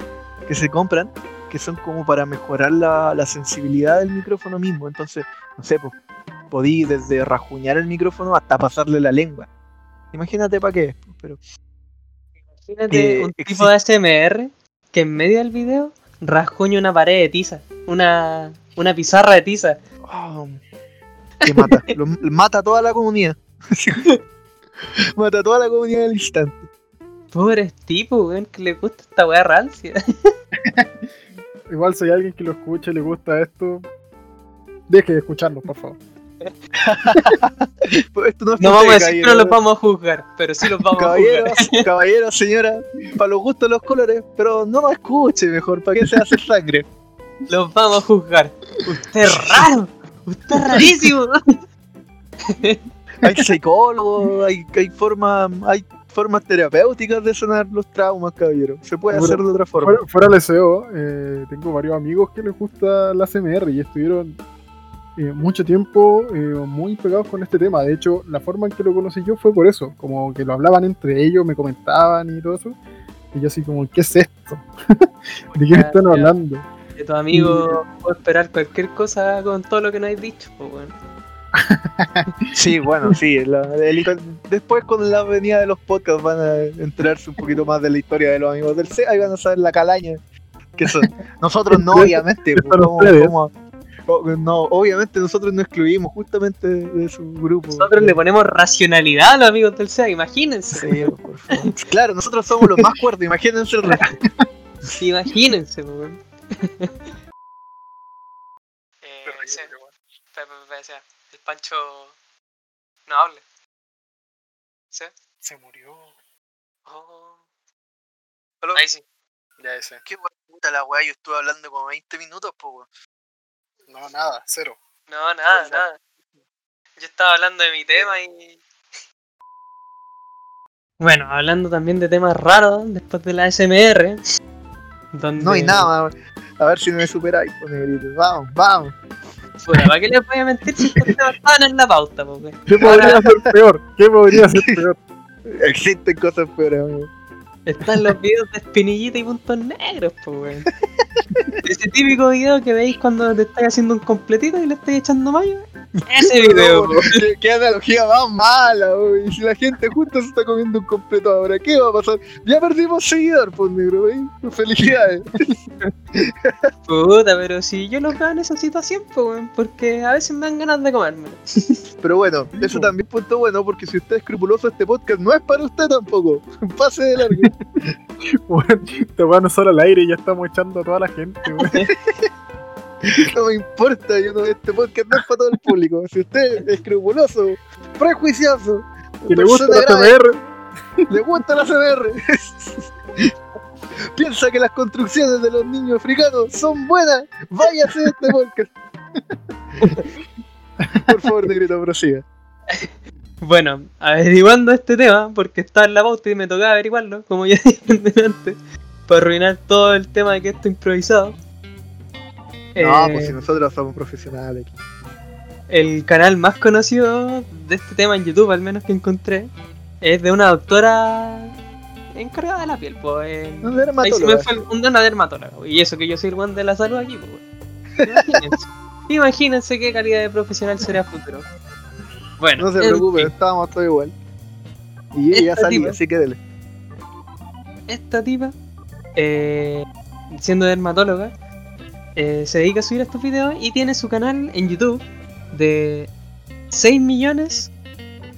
que se compran que son como para mejorar la, la sensibilidad del micrófono mismo. Entonces, no sé, pues podí desde rajuñar el micrófono hasta pasarle la lengua. Imagínate para qué, pero Imagínate Eh, un tipo de ASMR que en medio del video rasguña una pared de tiza. Una, una pizarra de tiza. Oh, que mata. Lo- mata a toda la comunidad. mata a toda la comunidad al instante. Pobres tipos, weón, que le gusta esta weá rancia. Igual si hay alguien que lo escuche y le gusta esto, deje de escucharlo, por favor. Pues Esto no es No vamos a decir que no los vamos a juzgar, pero sí los vamos a Caballeros, juzgar. caballeros, señora, para los gustos los colores, pero no nos escuche mejor, ¿para qué se hace sangre? Los vamos a juzgar. Usted es raro. Usted es rarísimo. Hay psicólogos, hay, hay formas, hay formas terapéuticas de sanar los traumas, caballero. Se puede hacer de otra forma. Fuera, fuera del SEO, eh, tengo varios amigos que les gusta la CMR y estuvieron eh, mucho tiempo eh, muy pegados con este tema. De hecho, la forma en que lo conocí yo fue por eso, como que lo hablaban entre ellos, me comentaban y todo eso. Y yo así como, ¿qué es esto? ¿De qué me están hablando? De tu amigo puedo esperar cualquier cosa con todo lo que nos has dicho, pues bueno. Sí, bueno, sí. la- el- después con la venida de los podcasts van a enterarse un poquito más de la historia de los amigos del C. Ahí van a saber la calaña que son. Nosotros no, obviamente. pues, Son como- ustedes. como- o- no, obviamente nosotros no excluimos justamente de, de su grupo. Nosotros le ponemos racionalidad a los amigos del SEA, imagínense. Sí, por favor. Claro, nosotros somos los más cuerdos, imagínense el resto. Imagínense, pues bueno. Pancho no hable. ¿Sí? Se murió. Oh. Aló. Ahí sí. Ya ese. Qué guay, puta la weá, yo estuve hablando como 20 minutos, pues No, nada, cero. No, nada, Perfecto. nada. Yo estaba hablando de mi tema y. Bueno, hablando también de temas raros después de la SMR. Donde... No hay nada, a ver si me superáis, pues, negrito. Vamos, vamos. ¿Para qué les voy a mentir si estaban en la pauta, po, weón? ¿Qué podría ser peor? ¿Qué podría ser peor? Existen cosas peores, amigo. Están los videos de espinillita y puntos negros, pues, weón. Ese típico video que veis cuando te estáis haciendo un completito y le estáis echando mayo. Ese video. ¿qué, qué analogía más mala, güey. Si la gente justo se está comiendo un completo ahora, ¿qué va a pasar? Ya perdimos seguidor, pues, negro, güey. Felicidades. Puta, pero si yo los veo en esa situación, pues, weón, porque a veces me dan ganas de comérmelo. Pero bueno, eso también punto bueno, porque si usted es escrupuloso, este podcast no es para usted tampoco. Pase de largo. Bueno, te van a usar al aire y ya estamos echando toda la gente. No me importa, yo no, este podcast no es para todo el público. Si usted es escrupuloso, prejuicioso, Y le gusta la CMR. le gusta la CBR. Piensa que las construcciones de los niños africanos son buenas. Váyase de este podcast. Por favor, negrito, prosiga. Bueno, averiguando este tema, porque estaba en la pauta y me tocaba averiguarlo, como ya dije antes, para arruinar todo el tema de que esto improvisado. No, Eh, pues si nosotros somos profesionales. aquí. El canal más conocido de este tema en YouTube, al menos que encontré, es de una doctora encargada de la piel, pues. en- Un Ahí se me dermatólogo. fue el- un una dermatóloga, y eso que yo soy el buen de la salud aquí, pues. Imagínense. Imagínense qué calidad de profesional será a futuro. Bueno, No se en preocupe, fin. estábamos todos igual. Y ella tipa- así que dele. esta tipa, eh, siendo dermatóloga, eh, se dedica a subir estos videos y tiene su canal en YouTube de 6 millones.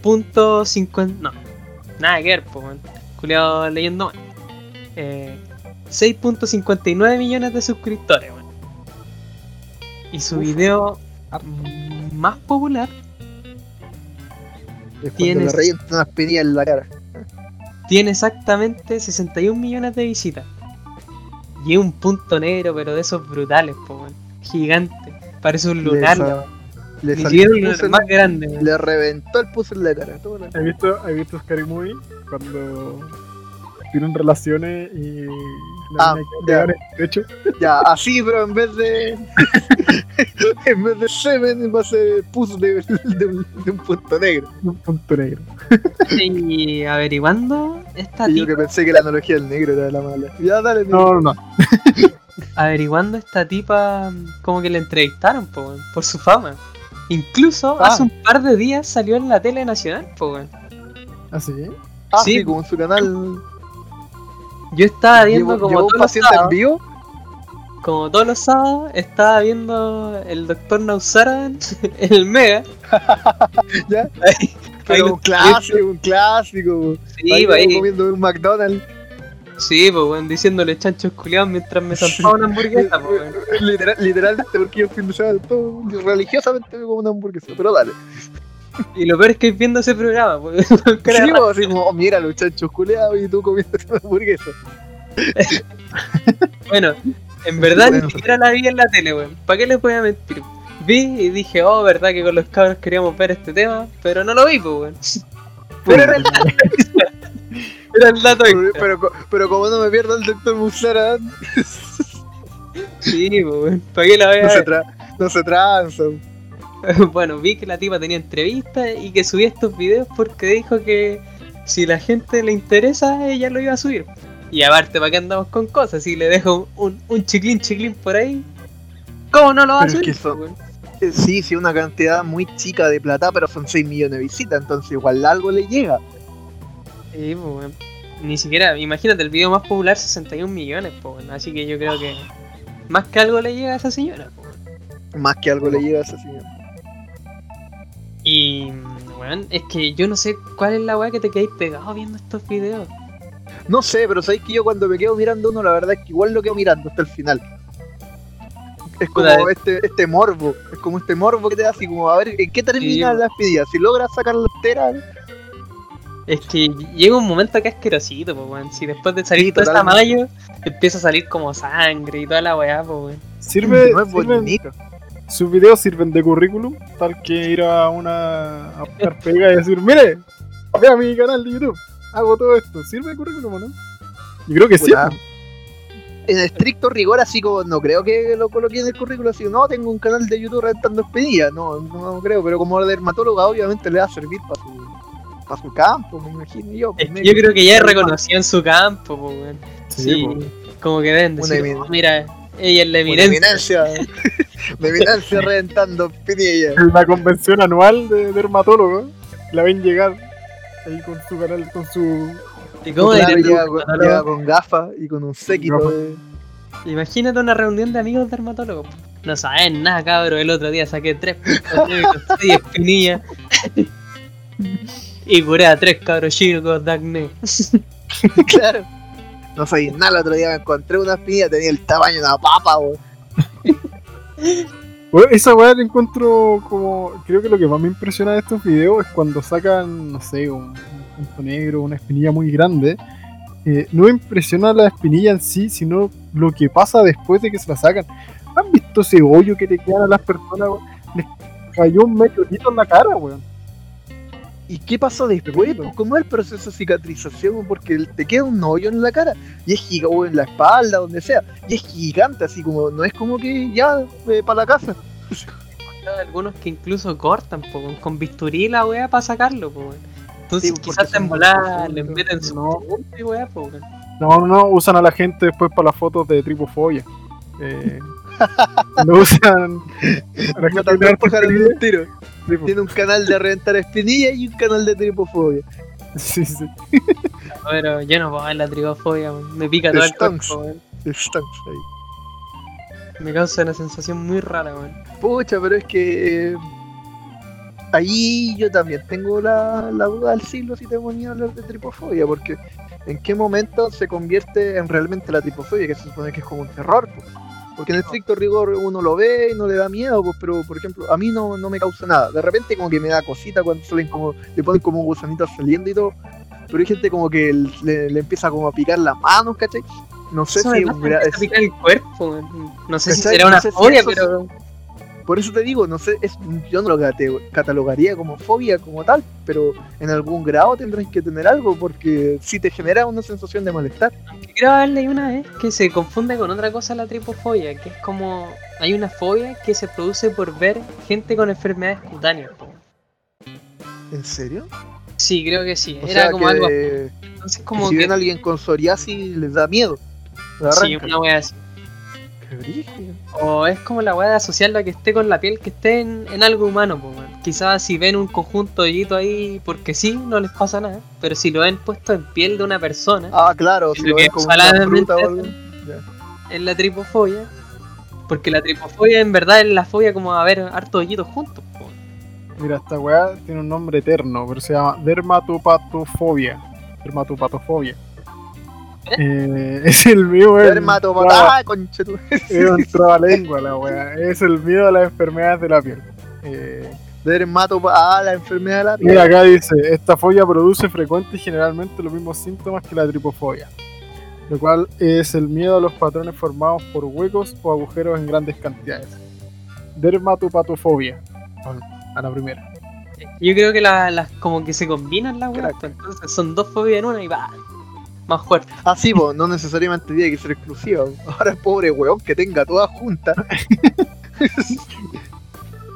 Punto 50. No, nada que ver, pues, weón. Culeado leyendo. Eh, 6.59 millones de suscriptores. Y su Uf. video más popular unas penillas en la cara. tiene exactamente 61 millones de visitas. Y un punto negro, pero de esos brutales, po. Gigante. Parece un lunar. Le, le salió el puzzle- más grande. Le reventó el puzzle en la cara. ¿Has visto, ¿Has visto Scary Movie? Cuando tienen relaciones y la Ah, mina ya. en el techo. Ya, así, pero en vez de. en vez de semen, va a ser puzzle de, de un, de un punto negro. Un punto negro. Y averiguando, esta Y yo que pensé que la analogía del negro era la mala. Ya, dale, No, no, no. averiguando esta tipa, como que le entrevistaron, po, weón, por su fama. Incluso Ah. hace un par de días salió en la tele nacional, po. Ah, Sí. sí, como en su canal. Yo estaba viendo Llevó, como un todos los paciente en sábados, vivo. como todos los sábados, estaba viendo el doctor Nausaradan, el Mega. Ya. Ahí- ahí Pero un clásico, un clásico. Sí, ahí, po, ahí- comiendo en un McDonald's. sí, pues, weón, diciéndole chanchos culiados mientras me zampaba una hamburguesa, weón. Literal, literalmente, porque yo de semana todo religiosamente me como una hamburguesa. Pero dale. Y lo peor es que viendo ese programa, pues, Sí, así como, oh, mira los chanchos culeados y tú comiendo una hamburguesa. Bueno, en verdad Bueno. ni siquiera la vi en la tele, weón. ¿Para qué les voy a mentir? Vi y dije, oh, verdad que con los cabros queríamos ver este tema, pero no lo vi, pues, weón. Pero era el dato, era el dato Pero, pero, co- pero como no me pierdo el doctor Musara, Sí, pues, weón. ¿Para qué la voy a no se, tra no se tranza. Bueno, vi que la tipa tenía entrevista y que subía estos videos porque dijo que si la gente le interesa, ella lo iba a subir. Y aparte, ¿para qué andamos con cosas? Si le dejo un, un chiclín chiclín por ahí, ¿cómo no lo va a es subir? que son- weón? Eh, Sí, sí, una cantidad muy chica de plata, pero son 6 millones de visitas, entonces igual algo le llega. Sí, pues. Ni siquiera, imagínate, el video más popular 61 millones, pues. Así que yo creo que más que algo le llega a esa señora, pues. Más que algo le llega a ese señor. Y, weón, es que yo no sé cuál es la weá que te quedáis pegado viendo estos videos. No sé, pero sabéis que yo cuando me quedo mirando uno, la verdad es que igual lo quedo mirando hasta el final. Es como este, este morbo, es como este morbo que te da así como a ver en qué termina Sí, la despedida. Si logras sacar la entera, Es que llega un momento que es asquerosito, pues, weón. Si después de salir Sí, toda esta mayo, empieza a salir como sangre y toda la weá, pues, weón. Sirve, no es sirven- bonito. Sus videos sirven de currículum, tal que ir a una a buscar pega y decir, mire, vea mi canal de YouTube, hago todo esto. ¿Sirve de currículum o no? Yo creo que sí. En estricto rigor, así como no creo que lo coloque en el currículo, así no, tengo un canal de YouTube rentando despedida, no, no creo, pero como dermatóloga obviamente le va a servir para su, pa' su campo, me imagino yo. Pues, yo creo que ya es reconocido en su campo, pues, weón. Sí, como que ven, Una decir, emin- "Oh, mira, ella es la Una eminencia. eminencia, una eminencia reventando espinilla. En la convención anual de dermatólogos, la ven llegar ahí con su canal, con su. ¿Y cómo Claro, llega, con, llega con gafas y con un séquito de... Imagínate una reunión de amigos dermatólogos. No saben nada, cabro. El otro día saqué tres puntos seis espinillas. y curé a tres cabros chicos de acné. claro. No sabía nada, el otro día me encontré una espinilla, tenía el tamaño de una papa, weón. Esa weá la encuentro como. Creo que lo que más me impresiona de estos videos es cuando sacan, no sé, un, un punto negro, una espinilla muy grande. Eh, no impresiona la espinilla en sí, sino lo que pasa después de que se la sacan. ¿Han visto ese hoyo que le quedan a las personas? weón? Les cayó un meteorito en la cara, weón. ¿Y qué pasó después? Pues, ¿Cómo es el proceso de cicatrización? Porque te queda un hoyo en la cara y es gigante, o en la espalda, donde sea, y es gigante, así como, no es como que ya, para la casa. Hay algunos que incluso cortan po, con bisturí la weá para sacarlo. Po. Entonces Sí, quizás volar profundos. le meten su No. y weá, po. No, no, no, usan a la gente después para las fotos de tripofobia. Eh, lo usan para pájaros de un tiro. Sí. Tiene un canal de reventar espinillas y un canal de tripofobia. Sí, sí. Pero yo no puedo ver la trigofobia, weón. me pica todo el cuerpo, ahí. Me causa una sensación muy rara, weón. Pucha, pero es que. eh, ahí yo también tengo la, la duda del siglo si tengo miedo a hablar de tripofobia, porque en qué momento se convierte en realmente la tripofobia, que se supone que es como un terror, pues. Porque en estricto rigor uno lo ve y no le da miedo, pues, pero por ejemplo, a mí no, no me causa nada. De repente como que me da cosita cuando salen como, le ponen como gusanitos saliendo y todo. Pero hay gente como que le, le empieza como a picar las manos, ¿cachai? No sé Eso si me un me es- picar el cuerpo. No sé si ¿Cachai? será una No sé si es- pero. Por eso te digo, no sé, es, yo no lo catalogaría como fobia como tal, pero en algún grado tendrás que tener algo porque si te genera una sensación de malestar. Creo haber leído una vez que se confunde con otra cosa la tripofobia, que es como. Hay una fobia que se produce por ver gente con enfermedades cutáneas. ¿En serio? Sí, creo que sí. O Era como algo. Entonces, como si que. ven a alguien con psoriasis les da miedo. Sí, una wea así. Brígido. O es como la weá de asociarlo a que esté con la piel, que esté en, en algo humano, pues weón. Quizás si ven un conjunto de hoyito ahí porque sí, no les pasa nada. Pero si lo ven puesto en piel de una persona, Ah, claro, si Lo ven como una fruta o algo. es la tripofobia. Porque la tripofobia en verdad es la fobia como a ver hartos hoyitos juntos. po. Mira, esta weá tiene un nombre eterno, pero se llama dermatopatofobia. Dermatopatofobia. Eh, es el mío, es Dermatopatá, conchetu- Es un trabalengua la weá. Es el miedo a las enfermedades de la piel. Eh, Dermatopatá, ah, la enfermedad de la piel. mira, acá dice: Esta fobia produce frecuente y generalmente los mismos síntomas que la tripofobia, lo cual es el miedo a los patrones formados por huecos o agujeros en grandes cantidades. Dermatopatofobia. A la primera. Yo creo que la- las como que se combinan las weas. Pues, Entonces son dos fobias en una y va. Más fuerte. Ah, sí, po, no necesariamente tiene que ser exclusiva. Ahora el pobre weón que tenga todas juntas.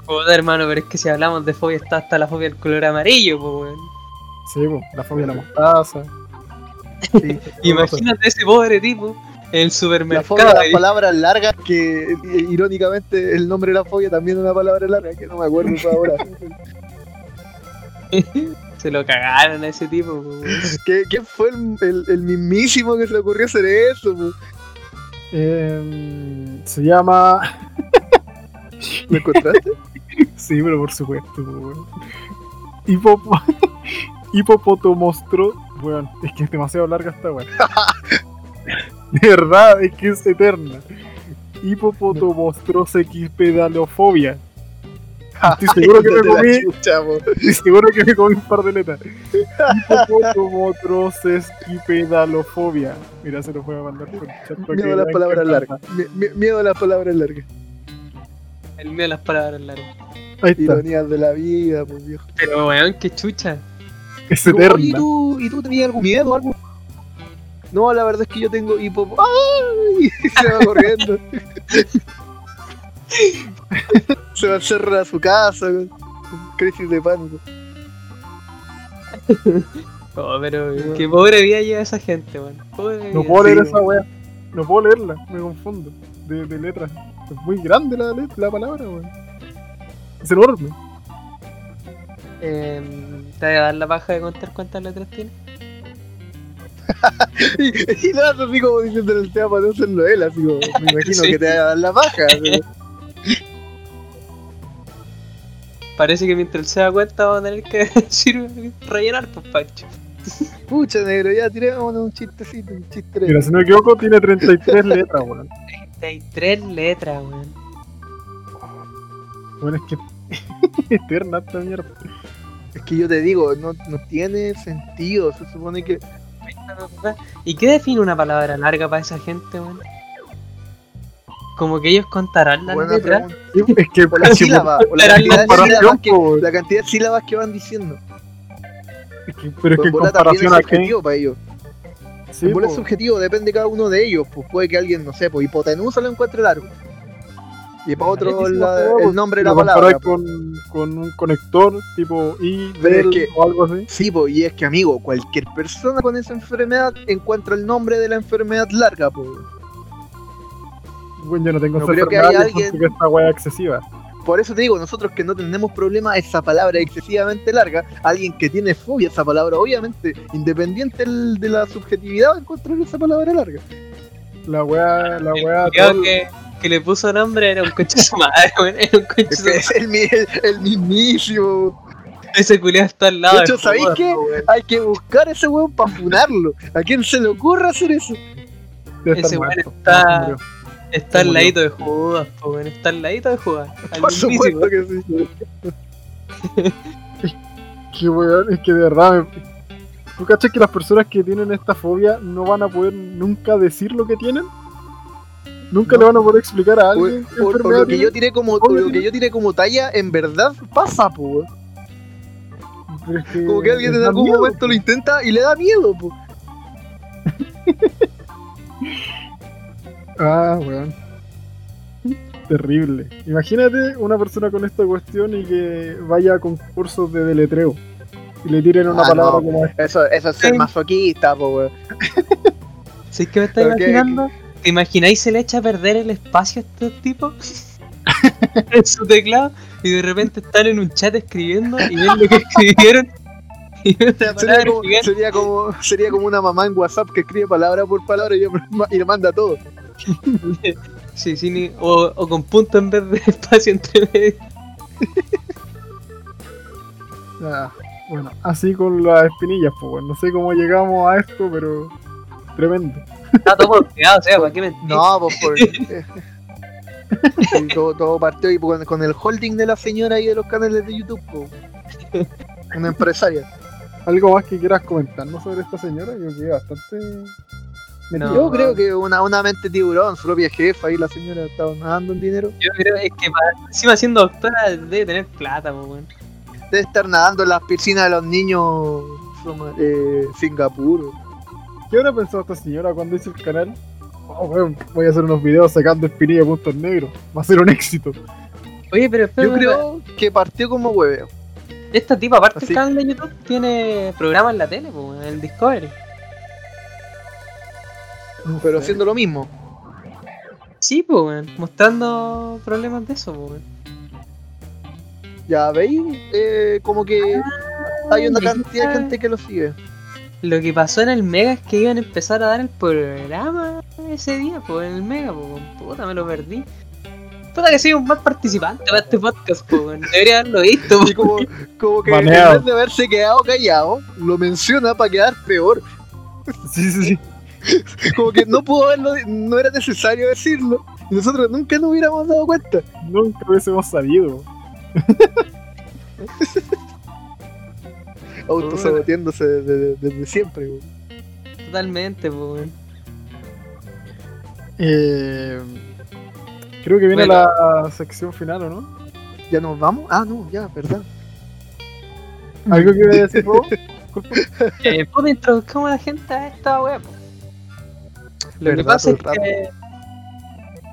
Joder, hermano, pero es que si hablamos de fobia está hasta la fobia del color amarillo, pues weón. Sí, po, la fobia de la mostaza. Sí. Imagínate ese pobre tipo en el La supermercado. fobia de las palabras largas, que eh, irónicamente el nombre de la fobia también es una palabra larga, que no me acuerdo por ahora. Se lo cagaron a ese tipo. ¿Qué, qué fue el, el- el mismísimo que se le ocurrió hacer eso? Em, se llama. ¿Lo encontraste? Sí, pero por supuesto, weón. Hipopo... Hipopotomostro. Weón, es que es demasiado larga esta weón. De verdad, es que es eterna. Hipopotomostrosequipedalofobia. Estoy seguro que me comí, estoy seguro que me comí un par de letras. Hipopotomotrosesquipedalofobia. Mira, se lo voy a mandar por el chat. Miedo a las palabras largas. Miedo a las palabras largas. El mío de las palabras largas. Ahí está, Ironías de la vida, pues viejo. Pero weón, qué chucha. es Oye, ¿y tú, ¿y tú tenías algún miedo o algo? No, la verdad es que yo tengo hipo... ¡Ay! Se va corriendo. Se va a encerrar a su casa. con Crisis de pánico. Oh, pero qué pobre vida lleva esa gente, weón. Pobre No puedo leer Sí, esa weá. No puedo leerla, me confundo. De, de letras. Es muy grande la, la palabra, weón. Es enorme. Eh, ¿Te voy a dar la paja de contar cuántas letras tiene? Y, y nada, así como diciéndole el tema para no hacerlo él, así como, me imagino Sí. que te va a dar la paja. Parece que mientras él se da cuenta vamos a tener que decir, rellenar, pues Pancho. Pucha, negro, ya tirémonos un chistecito, un chiste. Mira, si no me equivoco, tiene 33 letras, weón. Hay tres letras, weón. Bueno, es que eterna esta mierda. Es que yo te digo, no, no tiene sentido. Se supone que ¿Y qué define una palabra larga para esa gente, weón? Como que ellos contarán las buena letras. pregunta. Sí, Es que la sílaba, o la cantidad, de sílabas que, po, weón. la cantidad de sílabas que van diciendo. es que- pero es que en es comparación a qué. subjetivo para ellos. Sí, es po. subjetivo, depende de cada uno de ellos. Pues puede que alguien, no sé, pues hipotenusa lo encuentre largo. Y para otro la- po, el nombre de la palabra. con, con un conector tipo I, es que- o algo así. Sí, pues, y es que amigo, cualquier persona con esa enfermedad encuentra el nombre de la enfermedad larga, pues. Bueno, yo no tengo No creo que haya alguien- esta weá es excesiva. Por eso te digo, nosotros que no tenemos problema, esa palabra es excesivamente larga, alguien que tiene fobia a esa palabra, obviamente, independiente de la subjetividad, va a encontrar esa palabra larga. La weá, la weá. Creo que, que le puso nombre era un coche de su madre, weón. Era un coche de su el, el- el mismísimo. Ese culiado está al lado. De hecho, ¿sabéis qué? Hay que buscar a ese weón para funarlo. ¿A quién se le ocurre hacer eso? Ese weón está-. Está al ladito de Judas, po, weón. Está al ladito de Judas. Por supuesto que sí. Qué weón, es que de verdad. me- ¿Tú cachas que las personas que tienen esta fobia no van a poder nunca decir lo que tienen? Nunca No. le van a poder explicar a alguien enfermedad lo que yo tiene, tiré como lo que yo tiré como talla en verdad pasa, po. es que Como que alguien en algún miedo, momento lo intenta y le da miedo, po. Ah, weón. Terrible. Imagínate una persona con esta cuestión y que vaya a concursos de deletreo y le tiren una Ah, palabra no. como esta. Eso, eso es ser Sí. masoquista, po, weón. ¿Sí que me estás imaginando? ¿Te imagináis se le echa a perder el espacio a estos tipos? en su teclado y de repente están en un chat escribiendo y ven lo que escribieron y Sería como, sería, como, sería como una mamá en WhatsApp que escribe palabra por palabra y, y le manda todo. Sí, sí, ni- o, o con punto en vez de espacio entre medio. Ah, bueno, así con las espinillas, pues bueno, no sé cómo llegamos a esto, pero tremendo. Está todo bloqueado, o sea, ¿para qué mentir? No, pues por. Sí, todo, todo partió ahí con, con el holding de la señora y de los canales de YouTube, po. Una empresaria. ¿Algo más que quieras comentarnos sobre esta señora? Yo quedé bastante... No. Yo creo que una, una mente tiburón, su propia jefa, ahí la señora estaba nadando en dinero. Yo creo es que para, encima siendo doctora debe tener plata, pues, weón. Debe estar nadando en las piscinas de los niños from, eh, Singapur. ¿Qué habrá pensado esta señora cuando hizo el canal? Oh, weón, voy a hacer unos videos sacando espinilla de puntos negros. Va a ser un éxito. Oye, pero espera, Yo creo que partió como hueveo. esta tipa, aparte del canal de YouTube, tiene programa en la tele, pues, en el Discovery. Pero haciendo lo mismo. Sí, pues, weón, mostrando problemas de eso, pues, weón. Ya veis, eh, como que hay una Ah, cantidad de gente que lo sigue. Lo que pasó en el Mega es que iban a empezar a dar el programa ese día, pues en el Mega, pues puta, me lo perdí. Puta que soy un mal participante para este podcast, pues weón. Debería haberlo visto, Y pues. como, como que en vez de haberse quedado callado, lo menciona para quedar peor. Sí, sí, sí. Como que no pudo haberlo, no era necesario decirlo. Y nosotros nunca nos hubiéramos dado cuenta. Nunca hubiésemos sabido. Autosaboteándose desde, desde siempre. güey. Totalmente, pues weón. Eh, creo que viene Bueno. la sección final, ¿o no? ¿Ya nos vamos? Ah, no, ya, verdad. ¿Algo que iba a decir vos? Eh, puta, introduzcamos a la gente a esta pues. Lo que pasa es que,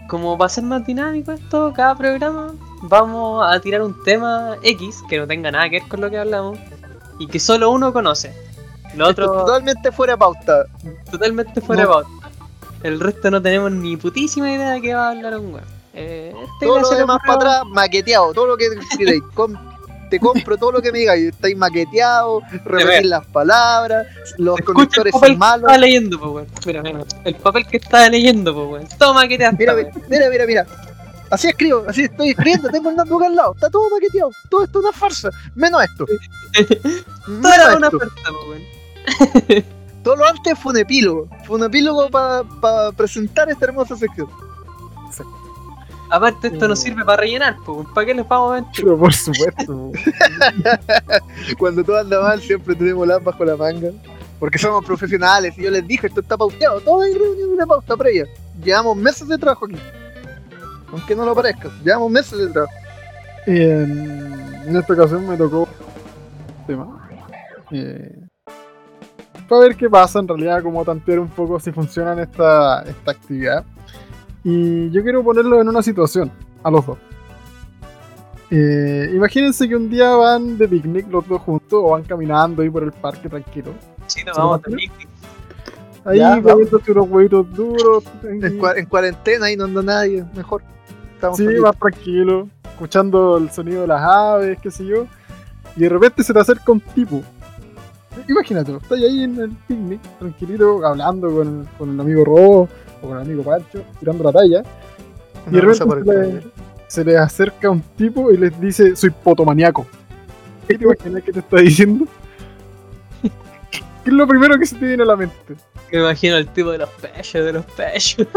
como va a ser más dinámico esto, cada programa, vamos a tirar un tema X que no tenga nada que ver con lo que hablamos y que solo uno conoce. Lo Esto otro totalmente fuera de pauta. totalmente fuera de No. pauta. El resto no tenemos ni putísima idea de qué va a hablar un weón. Eh, este Todo lo demás para atrás, maqueteado. Todo lo que queréis. Te compro todo lo que me digáis. Estáis maqueteados, repetir las palabras, los Escucha el conectores papel son que malos. estaba leyendo, pues weón. Mira, mira, el papel que estaba leyendo, pues weón. Toma que te Mira, mira, mira, mira. Así escribo, así estoy escribiendo, tengo el notebook al lado, está todo maqueteado, todo esto es una farsa, menos esto. Todo era una pues weón. Todo lo antes fue un epílogo, fue un epílogo para presentar esta hermosa sección. Aparte, esto no sirve para rellenar. ¿Para qué les vamos a mentir? Pero por supuesto. Cuando todo anda mal, siempre tenemos las bajo la manga. Porque somos profesionales y yo les dije, esto está pauteado, todo hay reunión una pauta previa. Llevamos meses de trabajo aquí. Aunque no lo parezca, llevamos meses de trabajo. En, en esta ocasión me tocó un tema. Eh, para ver qué pasa, en realidad, como tantear un poco si funciona esta, esta actividad. Y yo quiero ponerlo en una situación, a los dos. Eh, imagínense que un día van de picnic los dos juntos o van caminando ahí por el parque tranquilo. Sí, nos ¿Se vamos lo tener Ahí comiéndose unos huevitos duros. En, cua- en cuarentena ahí no anda nadie, mejor. Estamos Sí, más tranquilo, escuchando el sonido de las aves, qué sé yo. Y de repente se te acerca un tipo. Imagínate, estás ahí en el picnic, tranquilito, hablando con, con el amigo Robo o con el amigo Pancho, tirando la talla. Y de repente le, se le acerca un tipo y les dice, soy potomaniaco. ¿Qué te imaginas que te está diciendo? ¿Qué es lo primero que se te viene a la mente? Me imagino el tipo de los pechos, de los pechos.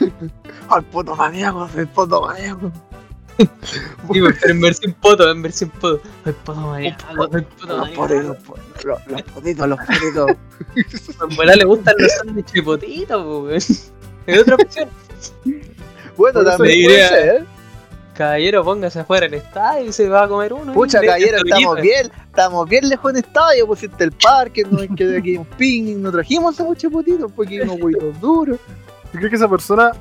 Al puto maníaco, el puto Tipo, pero en versión poto, en versión poto. El poto maniaco, el poto Los maniaco. potitos, los- los- los potitos, los potitos. En bola le gustan los sándwiches de potito, po, weón. Es otra opción. Bueno, también puede ser. Caballero, póngase afuera del estadio y se va a comer uno. Pucha, caballero, le- estamos bien, estamos bien lejos en estadio, pusiste el parque, no es que de aquí un picnic, no trajimos sándwiches potitos, porque hay unos huevitos duros. ¿Tú crees que esa persona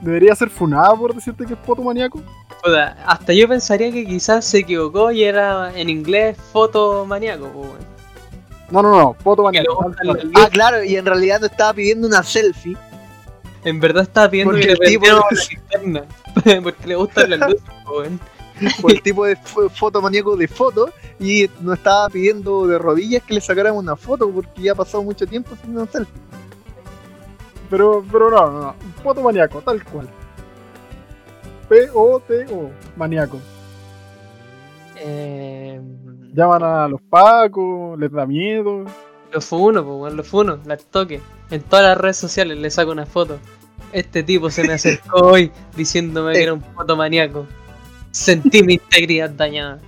debería ser funada por decirte que es poto maníaco? Puta, hasta yo pensaría que quizás se equivocó y era en inglés foto maníaco, po, weón. No, no, no, cual. Ah, claro, y en realidad no estaba pidiendo una selfie. En verdad estaba pidiendo Porque que le el tipo- linterna. Porque le gustan las luces, po, weón. por el tipo de fo- foto maníaco de foto y no estaba pidiendo de rodillas que le sacaran una foto porque ya ha pasado mucho tiempo sin una selfie. Pero, pero no, no, no. Poto maníaco, tal cual. P-O-T-O, maníaco. Eh, Llaman a los pacos, les da miedo. Lo funo, po, weón, lo funo, las toque. En todas las redes sociales le saco una foto. Este tipo se me acercó hoy diciéndome que era un foto maníaco. Sentí mi integridad dañada.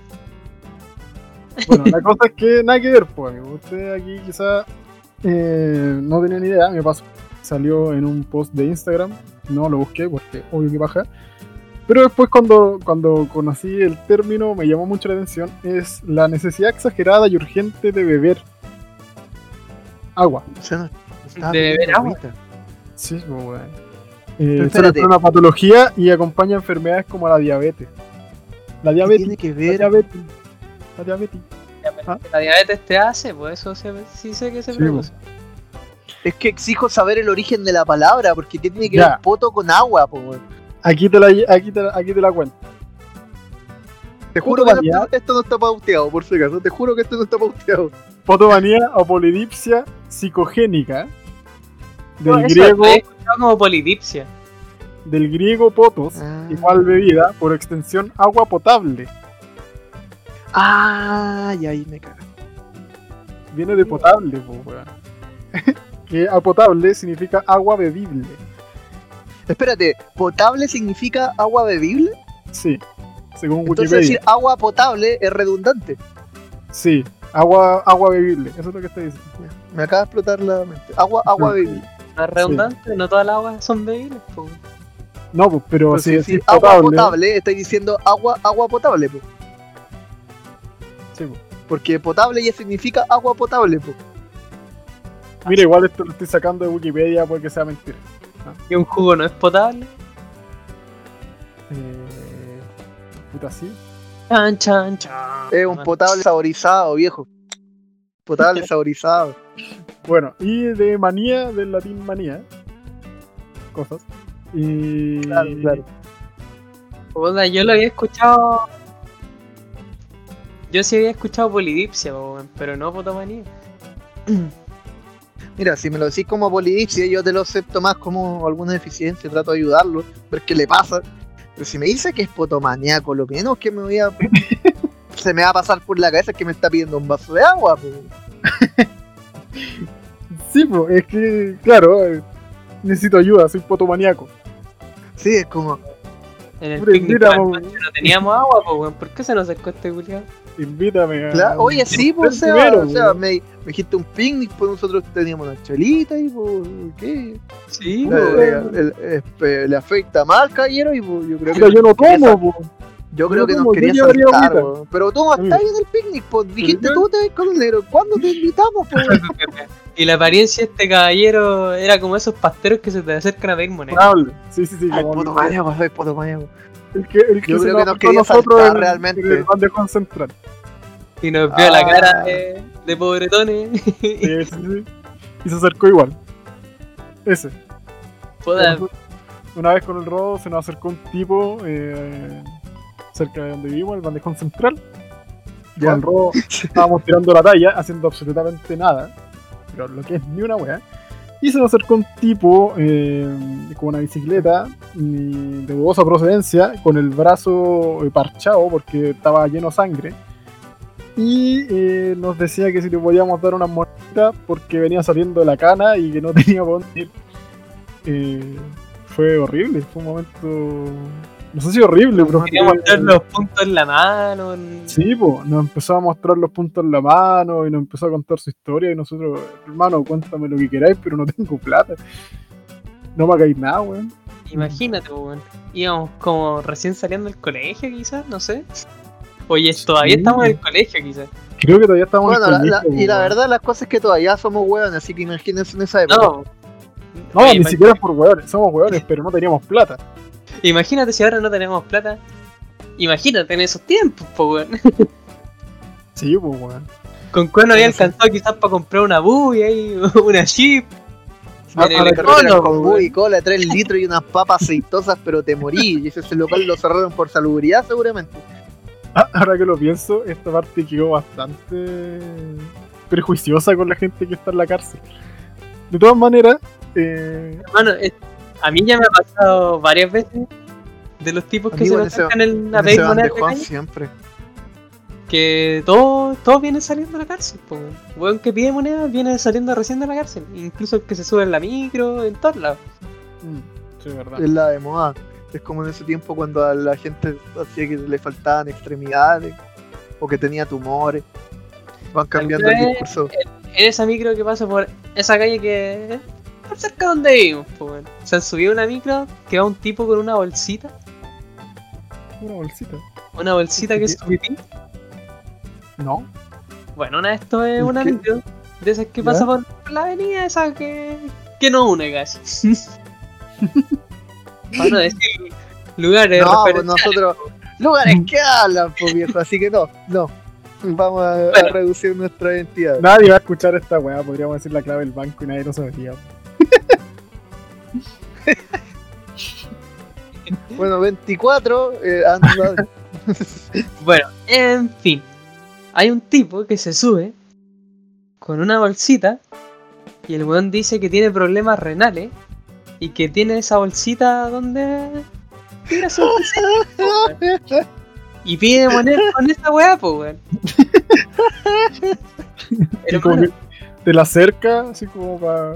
Bueno, la cosa es que nada que ver, pues, amigo. Usted aquí quizá eh, no tenía ni idea, me pasó. Salió en un post de Instagram, no lo busqué porque obvio que baja. Pero después cuando, cuando conocí el término me llamó mucho la atención, es la necesidad exagerada y urgente de beber agua. De beber agua. Sí, pues, weón. Pero Eh, ser una patología y acompaña enfermedades como la diabetes. La ¿Qué diabetes. tiene que La ver? diabetes. La diabetes. Ah. La diabetes te hace, pues eso se- sí sé que se Sí, produce. Es que exijo saber el origen de la palabra, porque ¿qué tiene que Ya. ver poto con agua, po, weón? Aquí te la, aquí te la, aquí te la cuento. Te juro que no- esto no está pauteado, por si acaso. Te juro que esto no está pauteado. Potomanía o polidipsia psicogénica. Del No, eso, griego, como polidipsia. del griego potos, Ah. igual bebida, por extensión agua potable. Ah, y ahí me cago. Viene de potable, po, weón. que a potable significa agua bebible. Espérate, ¿potable significa agua bebible? Sí, según Entonces Wikipedia. decir agua potable es redundante. Sí, agua, agua bebible, eso es lo que está diciendo. Me acaba de explotar la mente. Agua, agua Ah. bebible. No es redundante, no todas las aguas son bebibles, pues. No, pues, pero Pero si si decís decir agua potable, potable, estáis diciendo agua, agua potable, po. sí, pues. Porque potable ya significa agua potable, po. Mira, igual esto lo estoy sacando de Wikipedia porque sea mentira. Y un jugo no es potable. Eh, puta, sí. Chan, chan, chan. Es un potable saborizado, viejo. Potable saborizado. Bueno, y de manía, del latín manía. Cosas. Y. Claro, claro. Puta, yo lo había escuchado. Yo sí había escuchado polidipsia, pero no potomanía. Mira, si me lo decís como polidipsia, yo te lo acepto más como alguna deficiencia, trato de ayudarlo, ver qué le pasa. Pero si me dice que es potomaniaco, lo menos que me voy a. se me va a pasar por la cabeza es que me está pidiendo un vaso de agua, po. Sí, pues, es que, claro, eh, necesito ayuda, soy potomaniaco. Sí, es como. En el picnic no teníamos agua, pues, weón. ¿Por qué se nos acercó este culiado? Invítame a. Claro, oye, sí, pues, o sea, primero, o sea, me, me dijiste un picnic, pues nosotros teníamos una chelita y pues, ¿qué? Sí, Le, le- le- le- afecta mal, caballero, y pues, yo creo que. Puta, yo no sal- po. Yo creo yo que nos tomo, yo quería llevaría saltar. Pero tú no estás ahí en el picnic, pues dijiste tú te ves con el negro. ¿Cuándo te invitamos, pues? Y la apariencia de este caballero era como esos pasteros que se te acercan a pedir moneda. Hable. Sí, sí, sí. Ay, como puto maníaco, soy puto maníaco. El que, el que Yo se creo nos que nos quería nosotros saltar en- realmente. en el bandejo central. Y nos vio la Ah. cara de, de pobretones. Sí, sí, sí. Y se acercó igual. Ese. Una vez con el rodo se nos acercó un tipo eh, cerca de donde vivimos, el bandejón central. Ya. Con el rodo estábamos tirando la talla, haciendo absolutamente nada. Pero lo que es ni una wea. Y se nos acercó un tipo eh, con una bicicleta de dudosa procedencia, con el brazo eh, parchado porque estaba lleno de sangre. Y eh, nos decía que si le podíamos dar unas moneditas porque venía saliendo de la cana y que no tenía por dónde ir. Eh, fue horrible, fue un momento. No sé si horrible, pero. Quería mostrar los puntos en la mano. en- Sí, pues, nos empezó a mostrar los puntos en la mano y nos empezó a contar su historia y nosotros, hermano, cuéntame lo que queráis, pero no tengo plata. No me hagáis nada, weón. Imagínate, weón. Íbamos como recién saliendo del colegio, quizás, no sé. Oye, todavía Sí. estamos en el colegio, quizás. Creo que todavía estamos Bueno, en la- el la- colegio, y la verdad, las cosas es que todavía somos hueones, así que imagínense en esa época. No. No, Oye, ni siquiera por weones, somos weones, pero no teníamos plata. Imagínate si ahora no tenemos plata. Imagínate en esos tiempos, po, weón. Sí, pues, weón. Con cuál no había alcanzado quizás para comprar una bulla y una chip. Ah, cono, con weón. bug y cola, 3 litros y unas papas aceitosas, pero te morí. Y ese, local lo cerraron por salubridad, seguramente. Ah, Ahora que lo pienso, esta parte quedó bastante prejuiciosa con la gente que está en la cárcel. De todas maneras, eh, Hermano, a mí ya me ha pasado varias veces de los tipos que Amigo, se acercan en la de calle, siempre. que todos todos vienen saliendo de la cárcel, po. weón. Que pide monedas viene saliendo recién de la cárcel. Incluso el que se sube en la micro, en todos lados. mm, sí, es verdad. Es la de moda. Es como en ese tiempo cuando a la gente hacía que le faltaban extremidades o que tenía tumores. Van cambiando el discurso. En esa micro que pasa por esa calle que por cerca donde vivimos, po, weón. Se han subido una micro que va un tipo con una bolsita, Una bolsita. una bolsita que es su pipí. No. Bueno, una de estos es ¿Y una qué? micro de esas que ¿Ya? pasa por la avenida esa que, que no une casi. Para no decir lugares No, pues nosotros. Lugares que hablan, pues viejo. Así que no, no. Vamos a, a Bueno. reducir nuestra identidad. Nadie va a escuchar esta weá, podríamos decir la clave del banco y nadie lo sabría. Bueno, 24. Eh, anda- Bueno, en fin. Hay un tipo que se sube con una bolsita y el weón dice que tiene problemas renales y que tiene esa bolsita donde tira su bolsita, y pide moneda con esa weá, pues weón. Como que te la acerca, así como para.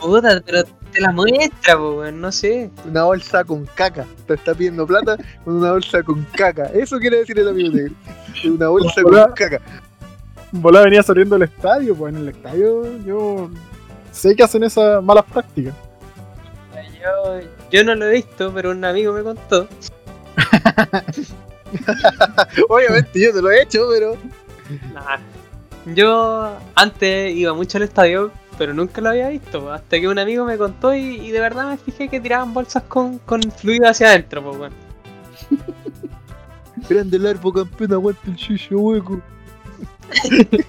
Puta, pero te la muestra, pues no sé. una bolsa con caca. Te está pidiendo plata con una bolsa con caca. Eso quiere decir el amigo negro. Una bolsa con caca. Bola venía saliendo del estadio, pues en el estadio yo sé que hacen esas malas prácticas. Yo, yo no lo he visto, pero un amigo me contó. Obviamente yo te lo he hecho, pero. Nah. Yo antes iba mucho al estadio, pero nunca lo había visto. Hasta que un amigo me contó y, y de verdad me fijé que tiraban bolsas con, con fluido hacia adentro, pues weón. Grande el árbol campeón, aguanta el chucho hueco.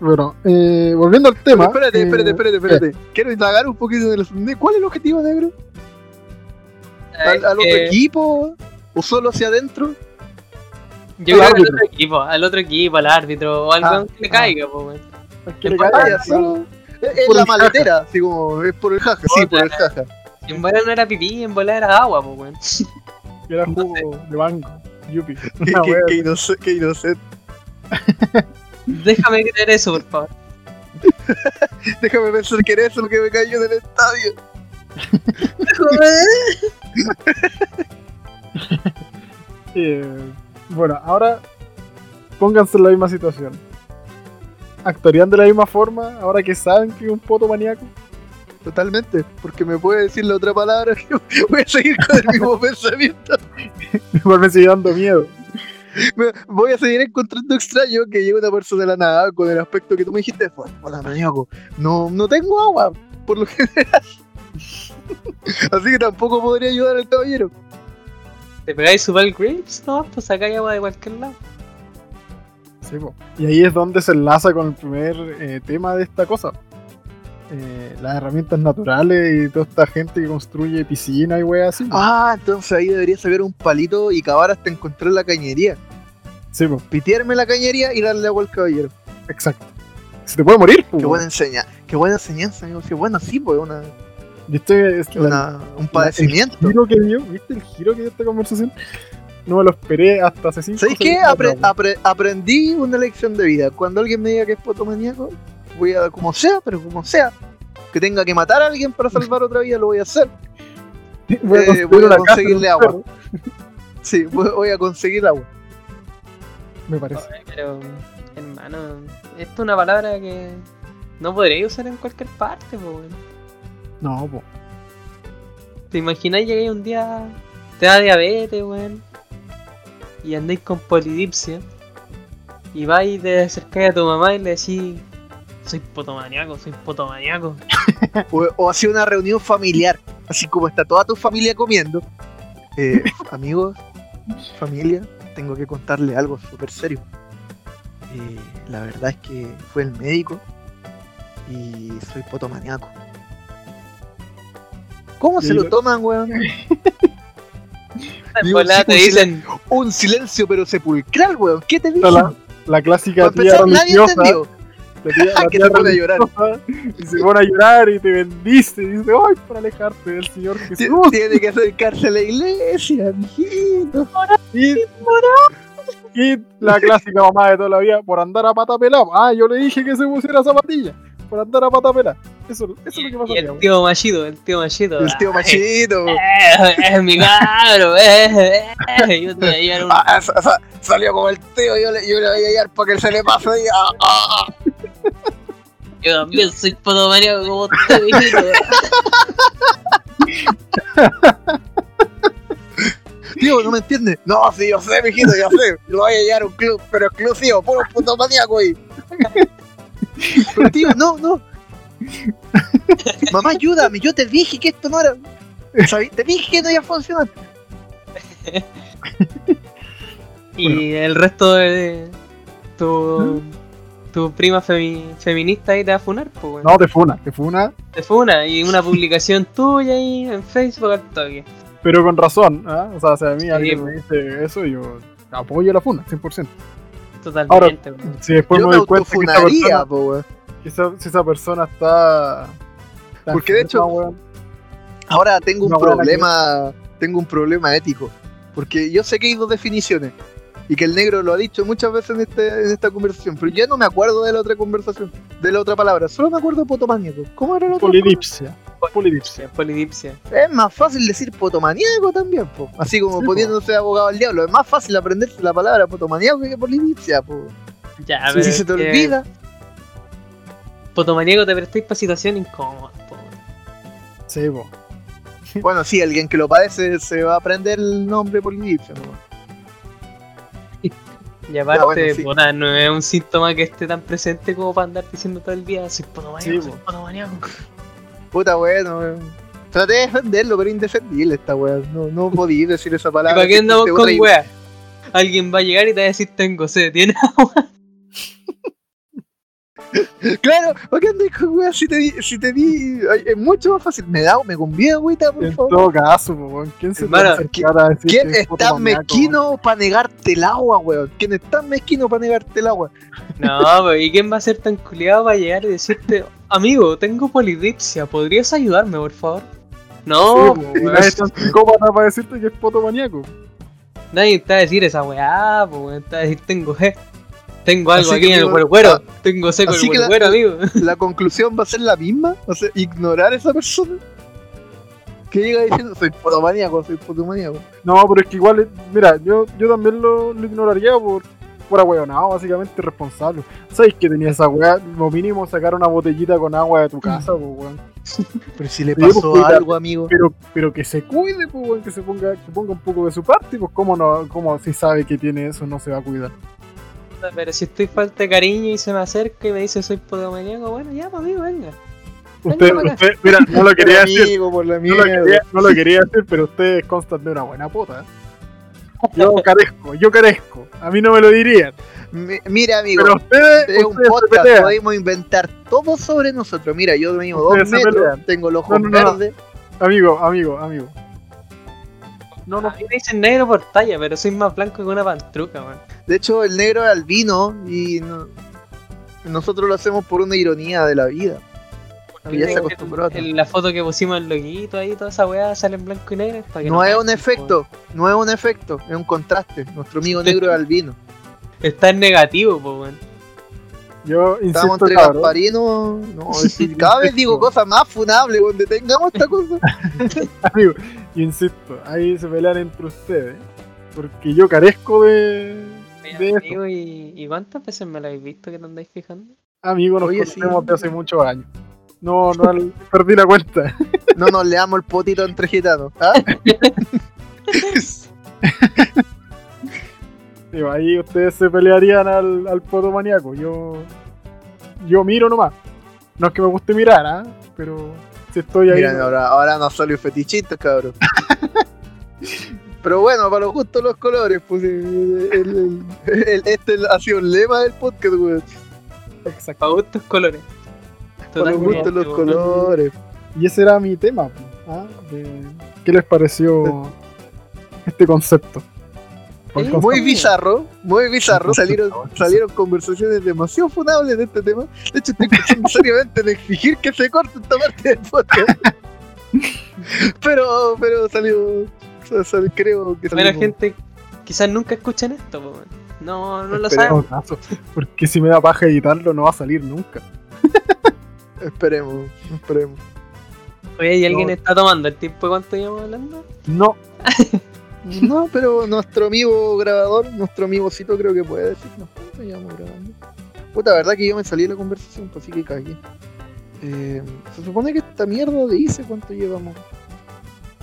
Bueno, eh, volviendo al tema. espérate, eh, espérate, espérate, espérate. Quiero indagar un poquito en el ¿Cuál es el objetivo negro? ¿Al, al otro Eh, equipo? ¿O solo hacia adentro? Yo al creo que al otro equipo, al otro equipo, al árbitro, o al Ah, weón que le ah. caiga, pues weón. que le caiga, solo. Es, la el maletera, así como, es por el jaja, sí, por el jaja. En bola no era pipí, en bola era agua, pues weón. era jugo de banco. Yupi. Qué, inocente, qué inocente. Déjame creer eso, por favor. Déjame pensar que era eso lo que me cayó en el estadio. Eh, bueno, ahora pónganse en la misma situación. ¿Actuarían de la misma forma ahora que saben que es un poto maníaco? Totalmente, porque me puede decir la otra palabra que voy a seguir con el mismo pensamiento. Igual me sigue dando miedo. Me- Voy a seguir encontrando extraño que llegue una persona de la nada con el aspecto que tú me dijiste. Hola, maníaco. No, no tengo agua, por lo general. Así que tampoco podría ayudar al caballero. ¿Te pegáis su Grapes? No, pues sacáis agua de cualquier lado. Sí, po. Y ahí es donde se enlaza con el primer eh, tema de esta cosa. Eh, las herramientas naturales y toda esta gente que construye piscina y weas así. Ah, entonces ahí debería sacar un palito y cavar hasta encontrar la cañería. Sí, po, Pitearme la cañería y darle agua al caballero. exacto. Se te puede morir, po, Qué buena enseñanza, qué buena enseñanza, amigo. Qué bueno, sí, pues, una, ¿Viste es la- una- un padecimiento. el giro que dio? ¿Viste el giro que dio esta conversación? no me lo esperé hasta hace 5 ¿Sabéis qué? Apre- apre- aprendí una lección de vida. Cuando alguien me diga que es potomaníaco, voy a, como sea, pero como sea, que tenga que matar a alguien para salvar otra vida, lo voy a hacer. voy a eh, construir voy a una casa conseguirle agua. Sí, voy voy a conseguir agua. Me parece. Oye, Pero, hermano, esto es una palabra que no podréis usar en cualquier parte, po, weón. No, po. ¿Te imagináis llegáis un día, te da diabetes, weón? Y andáis con polidipsia. Y vais de acercar a tu mamá y le decís, soy potomaniaco, soy potomaniaco. O, o una reunión familiar, así como está toda tu familia comiendo. Eh, amigos, familia, tengo que contarle algo súper serio. Eh, la verdad es que fue el médico y soy potomaniaco. ¿Cómo se lo toman, weón? Sí, te un dicen, Un silencio pero sepulcral, weón. ¿Qué te dicen? La, la clásica Para tía empezar, nadie. La tía, la Que tía se pone a llorar. Y se pone a llorar y te bendice. Y dice, ¡ay, para alejarte del Señor Ti- Jesús! Tiene que acercarse a la iglesia, mijito. Y, y la clásica mamá de toda la vida, por andar a pata pelada. Ah, yo le dije que se pusiera zapatilla. Por andar a pata pelada. Eso, eso es lo que y pasa. el tío machito, el tío machito. El tío "Ay, machito. Eh, es mi cabro, eh, eh, yo te voy a llevar un... Ah, sa- sa- salió como el tío, yo le, yo le voy a llevar para que se le pase y, ah, ah, ah. Yo también soy potomaniaco como usted, mijito. Tío, no me entiende. No, sí, yo sé, mijito, yo sé. Lo voy a llevar a un club, pero exclusivo, puro puto maníaco ahí. Pero tío, no, no. Mamá, ayúdame, yo te dije que esto no era. Te dije que no iba a funcionar. Y el resto de tu, tu prima femi- feminista ahí te va a funar, pues, weón. No, te funa, te funa. Te funa y una publicación tuya ahí en Facebook al toque. Pero con razón. ¿ah? O sea, si a mí alguien me dice eso, yo apoyo la funa, 100%. Totalmente, weón. Si después yo me me doy cuenta que persona, po, si esa persona está. está Porque de hecho- Ahora tengo un problema, tengo un problema ético, porque yo sé que hay dos definiciones y que el negro lo ha dicho muchas veces en, este, en esta conversación, pero ya no me acuerdo de la otra conversación, de la otra palabra, solo me acuerdo de potomaníaco. ¿Cómo era la otra? polidipsia. Polidipsia. Polidipsia. Es más fácil decir potomaníaco también, po. así como Sí, po. poniéndose abogado al diablo, es más fácil aprenderse la palabra potomaníaco que polidipsia, po. Ya, Si pero se es te que olvida, Potomaniaco te prestáis para situación incómoda, po, weón. Sí, po. bueno, sí, alguien que lo padece se va a aprender el nombre polidipsia, ¿no? Y aparte, bueno, sí. puta, no es un síntoma que esté tan presente como para andar diciendo todo el día, soy potomaniaco, Sí, soy po. potomaniaco. Puta, bueno, weón. Traté de defenderlo, pero indefendible esta weá. No, no podí decir esa ¿Y palabra. para qué andamos con weas? Alguien va a llegar y te va a decir tengo sed, ¿tiene? Claro, ¿para qué andas con weá si te di, si te di, ay, es mucho más fácil. Me da, me convida, agüita, por En favor. todo caso, weón. ¿Quién se te va a decir ¿Quién es tan mezquino para negarte el agua, weón? ¿Quién es tan mezquino para negarte el agua? No, pero ¿y quién va a ser tan culiado para llegar y decirte, amigo, tengo polidipsia, ¿podrías ayudarme, por favor? No, Sí, weón. nadie es tan psicópata para decirte que es potomaniaco. nadie te va a decir esa weá, weón, te va a decir tengo G. Tengo algo Así aquí que en el cuero cuero, ah, tengo seco así el cuero amigo. La conclusión va a ser la misma, o sea, ignorar a esa persona. Que llega diciendo, soy potomaníaco, soy potomaníaco. No, pero es que igual, eh, mira, yo, yo también lo, lo ignoraría por por ahueonado, básicamente irresponsable. ¿Sabes que tenía esa weá? Lo mínimo sacar una botellita con agua de tu casa, pues weón. Pero si le pues, pasó cuidado. algo, amigo. Pero, pero que se cuide, pues weón, que se ponga, que ponga un poco de su parte, pues cómo no, cómo si sabe que tiene eso no se va a cuidar. Pero si estoy falta de cariño y se me acerca y me dice soy potomaniaco, bueno, ya, pues amigo, venga. Usted, usted, mira, no lo quería Por decir, amigo, por la no lo quería, no lo quería decir, pero ustedes constan de una buena pota. ¿eh? Yo carezco, yo carezco. A mí no me lo dirían. Mi- Mira, amigo. Pero ustedes, es un podcast, podemos inventar todo sobre nosotros. Mira, yo mido dos metros, tengo los ojos No, no, no. verdes. Amigo, amigo, amigo. No, no, me dicen negro por talla, pero soy más blanco que una pantruca, man. De hecho, el negro es albino y no- nosotros lo hacemos por una ironía de la vida. Que ya se En- acostumbró. a- En la foto que pusimos el loguito ahí, toda esa weá sale en blanco y negro. para que No es un efecto, no es un efecto, es un contraste. Nuestro amigo negro es albino. Está en negativo, pues, weón. Yo Estamos insisto, entre cabrón. Gasparino. No, es decir, cada vez digo cosas más funables, weón. Detengamos esta cosa. Amigo, insisto, ahí se pelean entre ustedes. Porque yo carezco de. de eso. Amigo, ¿y, ¿y cuántas veces me lo habéis visto que te andáis fijando? Amigo, nos Oye, sí. conocemos de hace muchos años. No, no, al- perdí la cuenta. No nos leamos el potito entre gitanos. ¿ah? Digo, ahí ustedes se pelearían al, al poto maníaco. Yo. Yo miro nomás. No es que me guste mirar, ¿ah? Pero si estoy ahí. Mira, ahora, ahora nos salió fetichito, cabrón. Pero bueno, para los gustos los colores, pues el- el- el- este ha sido el lema del podcast, weón. Exacto. Para gustos colores. Para los gustos los colores. Y ese era mi tema. pues, ¿ah? De- ¿Qué les pareció este concepto? Muy bizarro, muy bizarro. Salieron, salieron conversaciones demasiado funables de este tema. De hecho, estoy pensando seriamente en exigir que se corte esta parte del podcast. Pero, pero salió, sal- creo que Bueno, salimos- gente, quizás nunca escuchen esto. No, no lo Esperemos. Caso, Porque si me da paja editarlo, no va a salir nunca. Esperemos, esperemos. Oye, ¿y alguien No. está tomando el tiempo de cuánto llevamos hablando? No, No, pero nuestro amigo grabador, nuestro amigocito creo que puede decirnos cuánto llevamos grabando. Puta, verdad que yo me salí de la conversación, pues sí que cagué. Eh, se supone que esta mierda dice cuánto llevamos.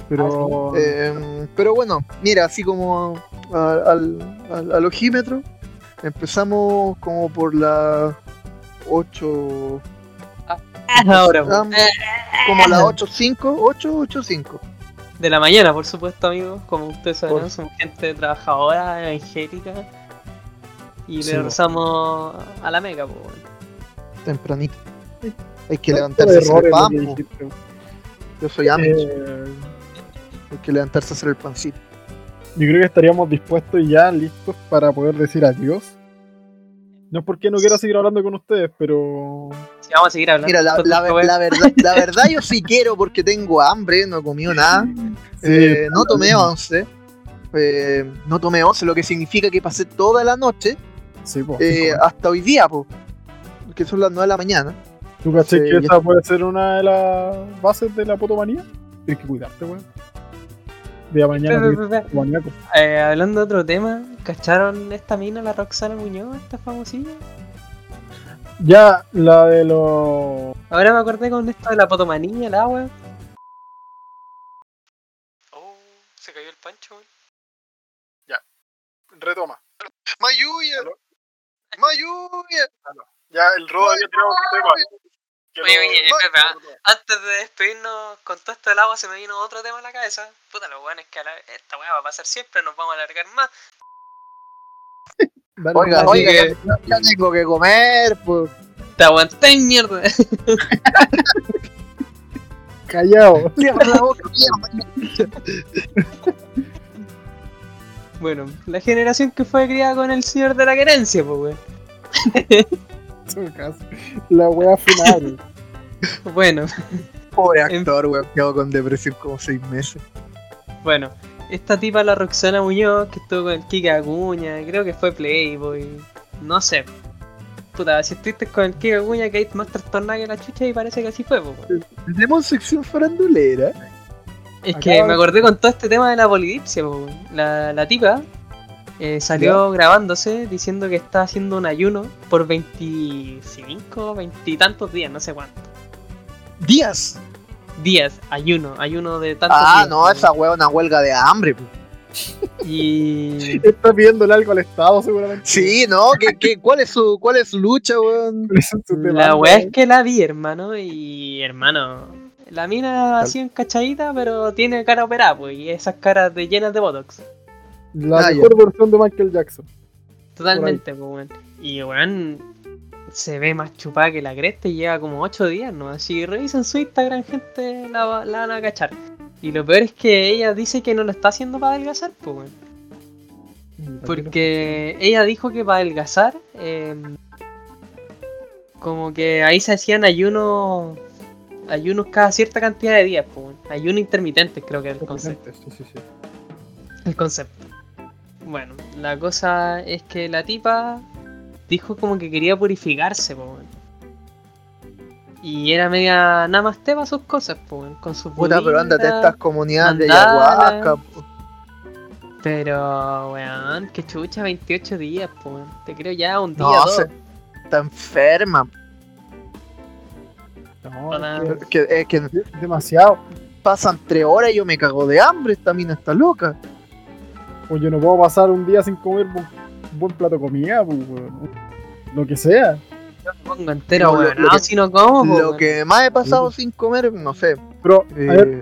pero. Eh, pero bueno, mira, así como al, al, al ojímetro, empezamos como por las 8, Ahora, ah, weón. como a las 8.05, 8, 8.05. De la mañana, por supuesto, amigos. Como ustedes saben, Por- somos gente trabajadora, evangélica. Y Sí, po. rezamos a la mega, pues. Tempranito. Hay que levantarse a hacer el pan. Yo soy Amish, Eh, hay que levantarse a hacer el pancito. yo creo que estaríamos dispuestos y ya listos para poder decir adiós. No es porque no quiera seguir hablando con ustedes, pero. Sí, vamos a seguir hablando. Mira, la, la, la verdad, la verdad yo sí quiero porque tengo hambre, no he comido nada. Eh, no tomé once. Eh, no tomé once, lo que significa que pasé toda la noche Sí, po, eh, hasta hoy día, po, que son las 9 de la mañana. ¿Tú caché que esa puede ser una de las bases de la potomanía? Tienes que cuidarte, weón. Día mañana. Eh, hablando de otro tema, ¿cacharon esta mina, la Roxana Muñoz, esta famosilla? Ya, la de los. Ahora me acordé con esto de la potomanía, el agua. Oh, se cayó el pancho. Retoma. ¡Mayuya! ¿Aló? ¡Mayuya! Ya, el robo había tirado un tema. Que Oye, oye, Antes de despedirnos con todo esto del agua, se me vino otro tema a la cabeza. Puta, lo bueno es que a la- esta weá va a pasar siempre, nos vamos a alargar más. Oiga, oiga, que- ya, ya tengo que comer, pues. Te aguantáis, mierda. Callao. La boca, mierda. bueno, la generación que fue criada con el señor de la querencia, pues weón. En todo caso. La wea final. Bueno, Pobre actor, weón, quedó con depresión como seis meses. bueno. Esta tipa, la Roxana Muñoz, que estuvo con el Kike Acuña, creo que fue Playboy. No sé. Puta, si estuviste con el Kike Acuña, que hay más trastornada que la chucha y parece que así fue, weón. Tenemos sección farandulera. Es que me acordé con todo este tema de la polidipsia, po, weón. la, la tipa eh, salió grabándose diciendo que está haciendo un ayuno por 25, 20 y tantos días, no sé cuánto. Díaz. Días, ayuno, ayuno de tantos Ah, días. no, po, esa weón es una huelga de hambre, pues. Y Está pidiéndole algo al Estado, seguramente. Sí, no, ¿qué, qué, cuál, es su, ¿cuál es su lucha, weón? Es la weá es weón. que la vi, hermano, y hermano, la mina así encachadita, pero tiene cara operada, pues, y esas caras de llenas de botox. La Ah, mejor versión de Michael Jackson. Totalmente, pues, weón. Y weón, se ve más chupada que la cresta y lleva como 8 días, ¿no? Así revisen su Instagram, gente, la, va- la van a cachar. Y lo peor es que ella dice que no lo está haciendo para adelgazar, pues, weón. Porque ella dijo que para adelgazar, eh, como que ahí se hacían ayunos ayunos cada cierta cantidad de días, pues. Ayuno intermitente, creo que es el concepto. Sí, sí, sí. El concepto. Bueno, la cosa es que la tipa dijo como que quería purificarse, po. Y era media nada más tema sus cosas, po, con sus Puta, pero ándate a estas comunidades de ayahuasca. po. Pero, weón, que chucha 28 días, po, weón. Te creo ya un día, No, dos. se- está enferma. No, Hola. es Es que, es que que es demasiado. pasan tres horas y yo me cago de hambre. Esta mina está loca. Pues yo no puedo pasar un día sin comer un buen plato de comida, pues. Lo que sea. Yo me pongo entero, No, lo- weón. lo No, que- si no como, Lo que más he pasado sin comer, no sé. Pero, a ver, eh,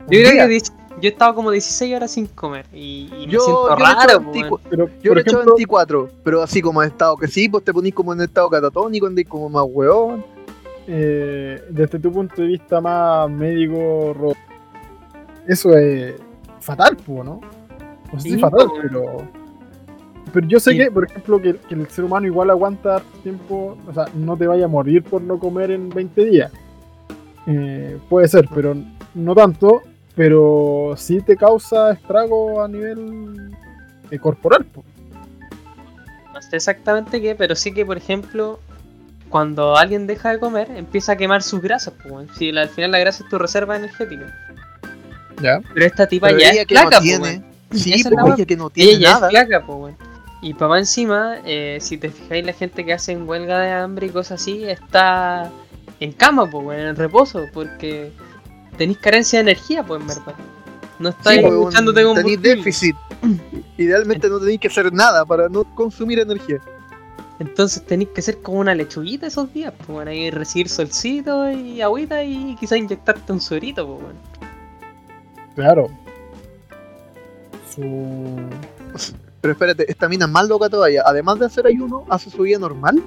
Yo creo día. que yo he estado como 16 horas sin comer y, y me Yo- siento yo raro, po, 24 weón. pero Yo le he hecho ejemplo, 24, pero así como en estado que sí, pues te ponís como en estado catatónico, andás como más weón. eh, desde tu punto de vista más médico, Ro- eso es fatal, ¿no? No sé si Sí, fatal, po. pero. Pero yo sé Sí. que, por ejemplo, que, que el ser humano igual aguanta tiempo, o sea, no te vaya a morir por no comer en 20 días. Eh, puede ser, pero no tanto, pero sí te causa estrago a nivel eh, corporal. po. No sé exactamente qué, pero sí que, por ejemplo, cuando alguien deja de comer, empieza a quemar sus grasas. Pues, weón. si al final la grasa es tu reserva energética. ¿Ya? Pero esta tipa Pero ya ella es que flaca, no pues, tiene. Sí, ella que no tiene Ella ya nada. es flaca, pues, weón. Y para más encima, eh, si te fijáis, la gente que hace huelga de hambre y cosas así está en cama, pues, weón, en reposo, porque tenéis carencia de energía, pues, en verdad. No estáis Sí, luchándote con tenéis déficit. Idealmente no tenéis que hacer nada para no consumir energía. Entonces tenéis que ser como una lechuguita esos días, pues, bueno, ahí recibir solcito y agüita y quizá inyectarte un suerito, pues, bueno. Claro. Su. Pero espérate, esta mina es más loca todavía. Además de hacer ayuno, hace su vida normal.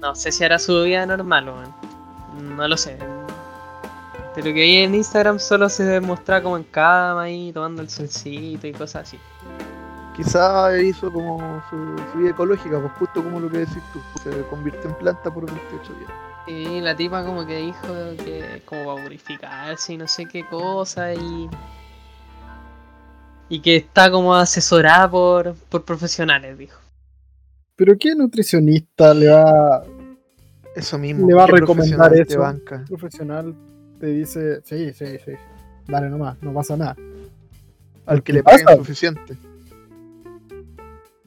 No sé si hará su vida normal, weón. No lo sé. De lo que vi en Instagram solo se mostraba como en cama y tomando el solcito y cosas así. Quizá hizo como su, su vida ecológica, pues justo como lo que decís tú. Se convirtió en planta por 28 días. Y la tipa como que dijo que como para purificarse y no sé qué cosa y... Y que está como asesorada por, por profesionales, dijo. Pero ¿qué nutricionista le va Eso mismo. Le va a ¿qué recomendar eso? banca? profesional te dice, sí, sí, sí, dale nomás, no pasa nada. Al que ¿Qué le paguen pasa? suficiente.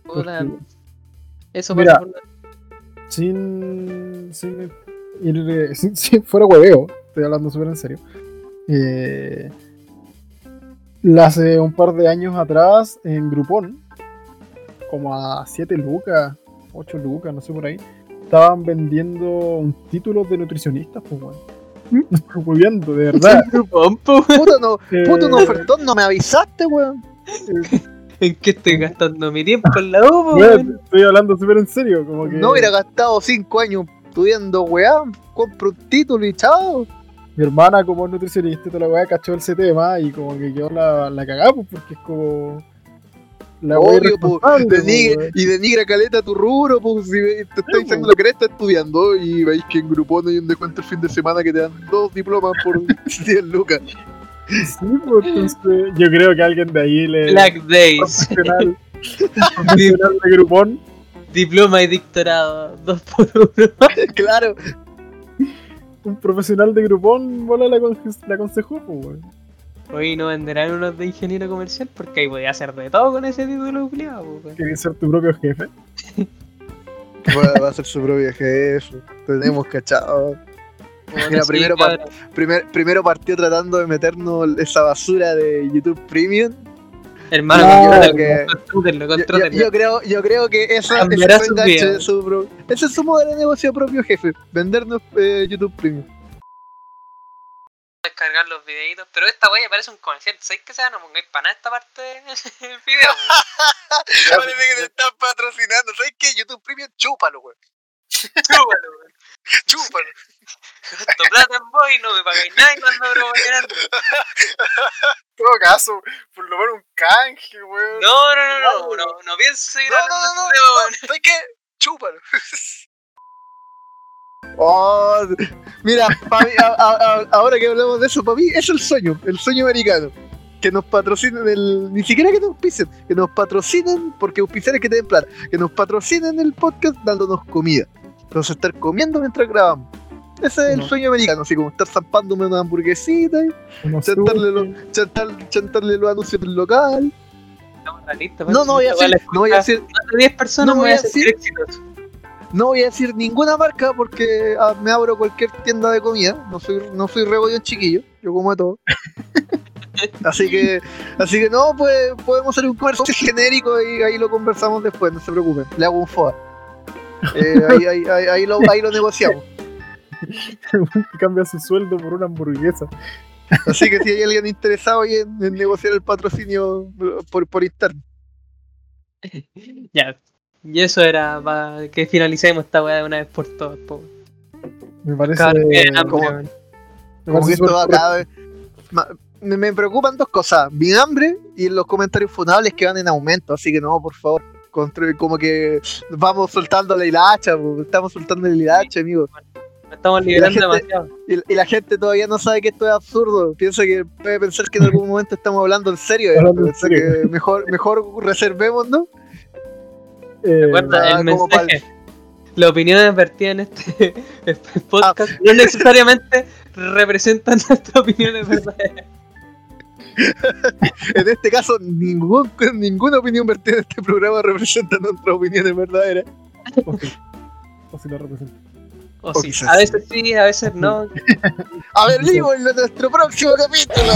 Puta, Porque Eso Mira. pasa por sin ir, eh, sin- fuera hueveo, estoy hablando súper en serio. Eh, hace un par de años atrás en Groupon, como a 7 lucas, 8 lucas, no sé por ahí, estaban vendiendo un título de nutricionista, pues bueno. No estoy hueveando, de verdad. Weón. Puta, no, Eh, puta, un ofertón, no me avisaste, weón. ¿En qué estoy gastando mi tiempo en la U, weón, weón? estoy hablando súper en serio, como que No hubiera gastado 5 años estudiando, weá. Compro un título y chao. mi hermana como nutricionista toda la weá cachó ese tema y como que quedó la, la cagada, pues, porque es como la weá Obvio, pues, pues, y denigra caleta tu rubro, pues si te estoy diciendo pues. lo que eres, estás estudiando y veis que en Groupon hay un descuento el fin de semana que te dan dos diplomas por 10 lucas. Sí, pues, entonces yo creo que alguien de ahí le Black Days, profesional, un profesional de Groupon diploma y doctorado, dos por uno. claro, un profesional de Groupon bola la, la aconsejó, pues, weón. Hoy no venderán unos de ingeniero comercial porque ahí podía hacer de todo con ese título culiado. Quería ser tu propio jefe. va, va a ser su propio jefe. Tenemos cachado. Bueno, Mira, sí, primero cabrón. Primer- primero partió tratando de meternos esa basura de YouTube Premium. Hermano, No, que- Yo, yo- creo, yo creo que eso, ese, de su pro- ese es su modelo de negocio propio, jefe. Vendernos eh, YouTube Premium. descargar los videitos, pero esta wea parece un comercial. ¿Sabéis que sea? No pongáis para nada esta parte del video. weón. Parece que te están patrocinando. ¿Sabes qué? YouTube Premium, chúpalo, güey. Chúpalo, weón. Chúpalo. Gasto plata en vos y no me pagáis nada y no ando promocionando. En todo caso, por lo menos un canje, weón. No, no, no, no, no, no pienso seguir No, no, hablando no, no, este no. ¿Sabes qué? Chúpalo. Oh, mira, mí, a- a- a- ahora que hablamos de eso, para mí es el sueño, el sueño americano. Que nos patrocinen el. Ni siquiera que nos auspicien, que nos patrocinen, porque auspiciar es que te den plata. Que nos patrocinen el podcast dándonos comida. Vamos a estar comiendo mientras grabamos. Ese es No. el sueño americano, así como estar zampándome una hamburguesita, y Unos chantarle, los, chantar- chantarle los anuncios del local. No, no voy a decir, no voy a decir, de 10 personas no me voy voy a decir- no voy a decir ninguna marca porque ah, me abro cualquier tienda de comida. No soy, no soy rebollón chiquillo, yo como de todo. así que, así que no, pues podemos hacer un comercio genérico y ahí lo conversamos después, no se preocupen. Le hago un FOA. Eh, ahí, ahí, ahí, ahí lo, ahí lo negociamos. que cambia su sueldo por una hamburguesa. Así que si hay alguien interesado ahí en, en negociar el patrocinio por, por interno. Ya. Y eso era para que finalicemos esta weá de una vez por todas. po. Me parece. Cabrón, que hambre, como- weón. me Como parece que esto va cada vez. Me, me preocupan dos cosas: mi hambre y los comentarios funables que van en aumento. Así que no, por favor. Contra- Como que vamos soltando la hilacha, estamos soltando la hilacha, amigo. Nos estamos liberando gente- demasiado. Y, y la gente todavía no sabe que esto es absurdo. Piensa que puede pensar que en algún momento estamos hablando en serio. de esto. Hablando en Así serio. que mejor, mejor reservemos, ¿no? Eh, Recuerda ah, el pa'l- mensaje. Las opiniones vertidas en este, este podcast no necesariamente representan nuestras opiniones verdaderas. En este caso, ningún, ninguna opinión vertida en este programa representa nuestras opiniones verdaderas. o sí. O si lo representa. O O sí, a sí. veces sí, a veces no. A ver, en nuestro próximo capítulo.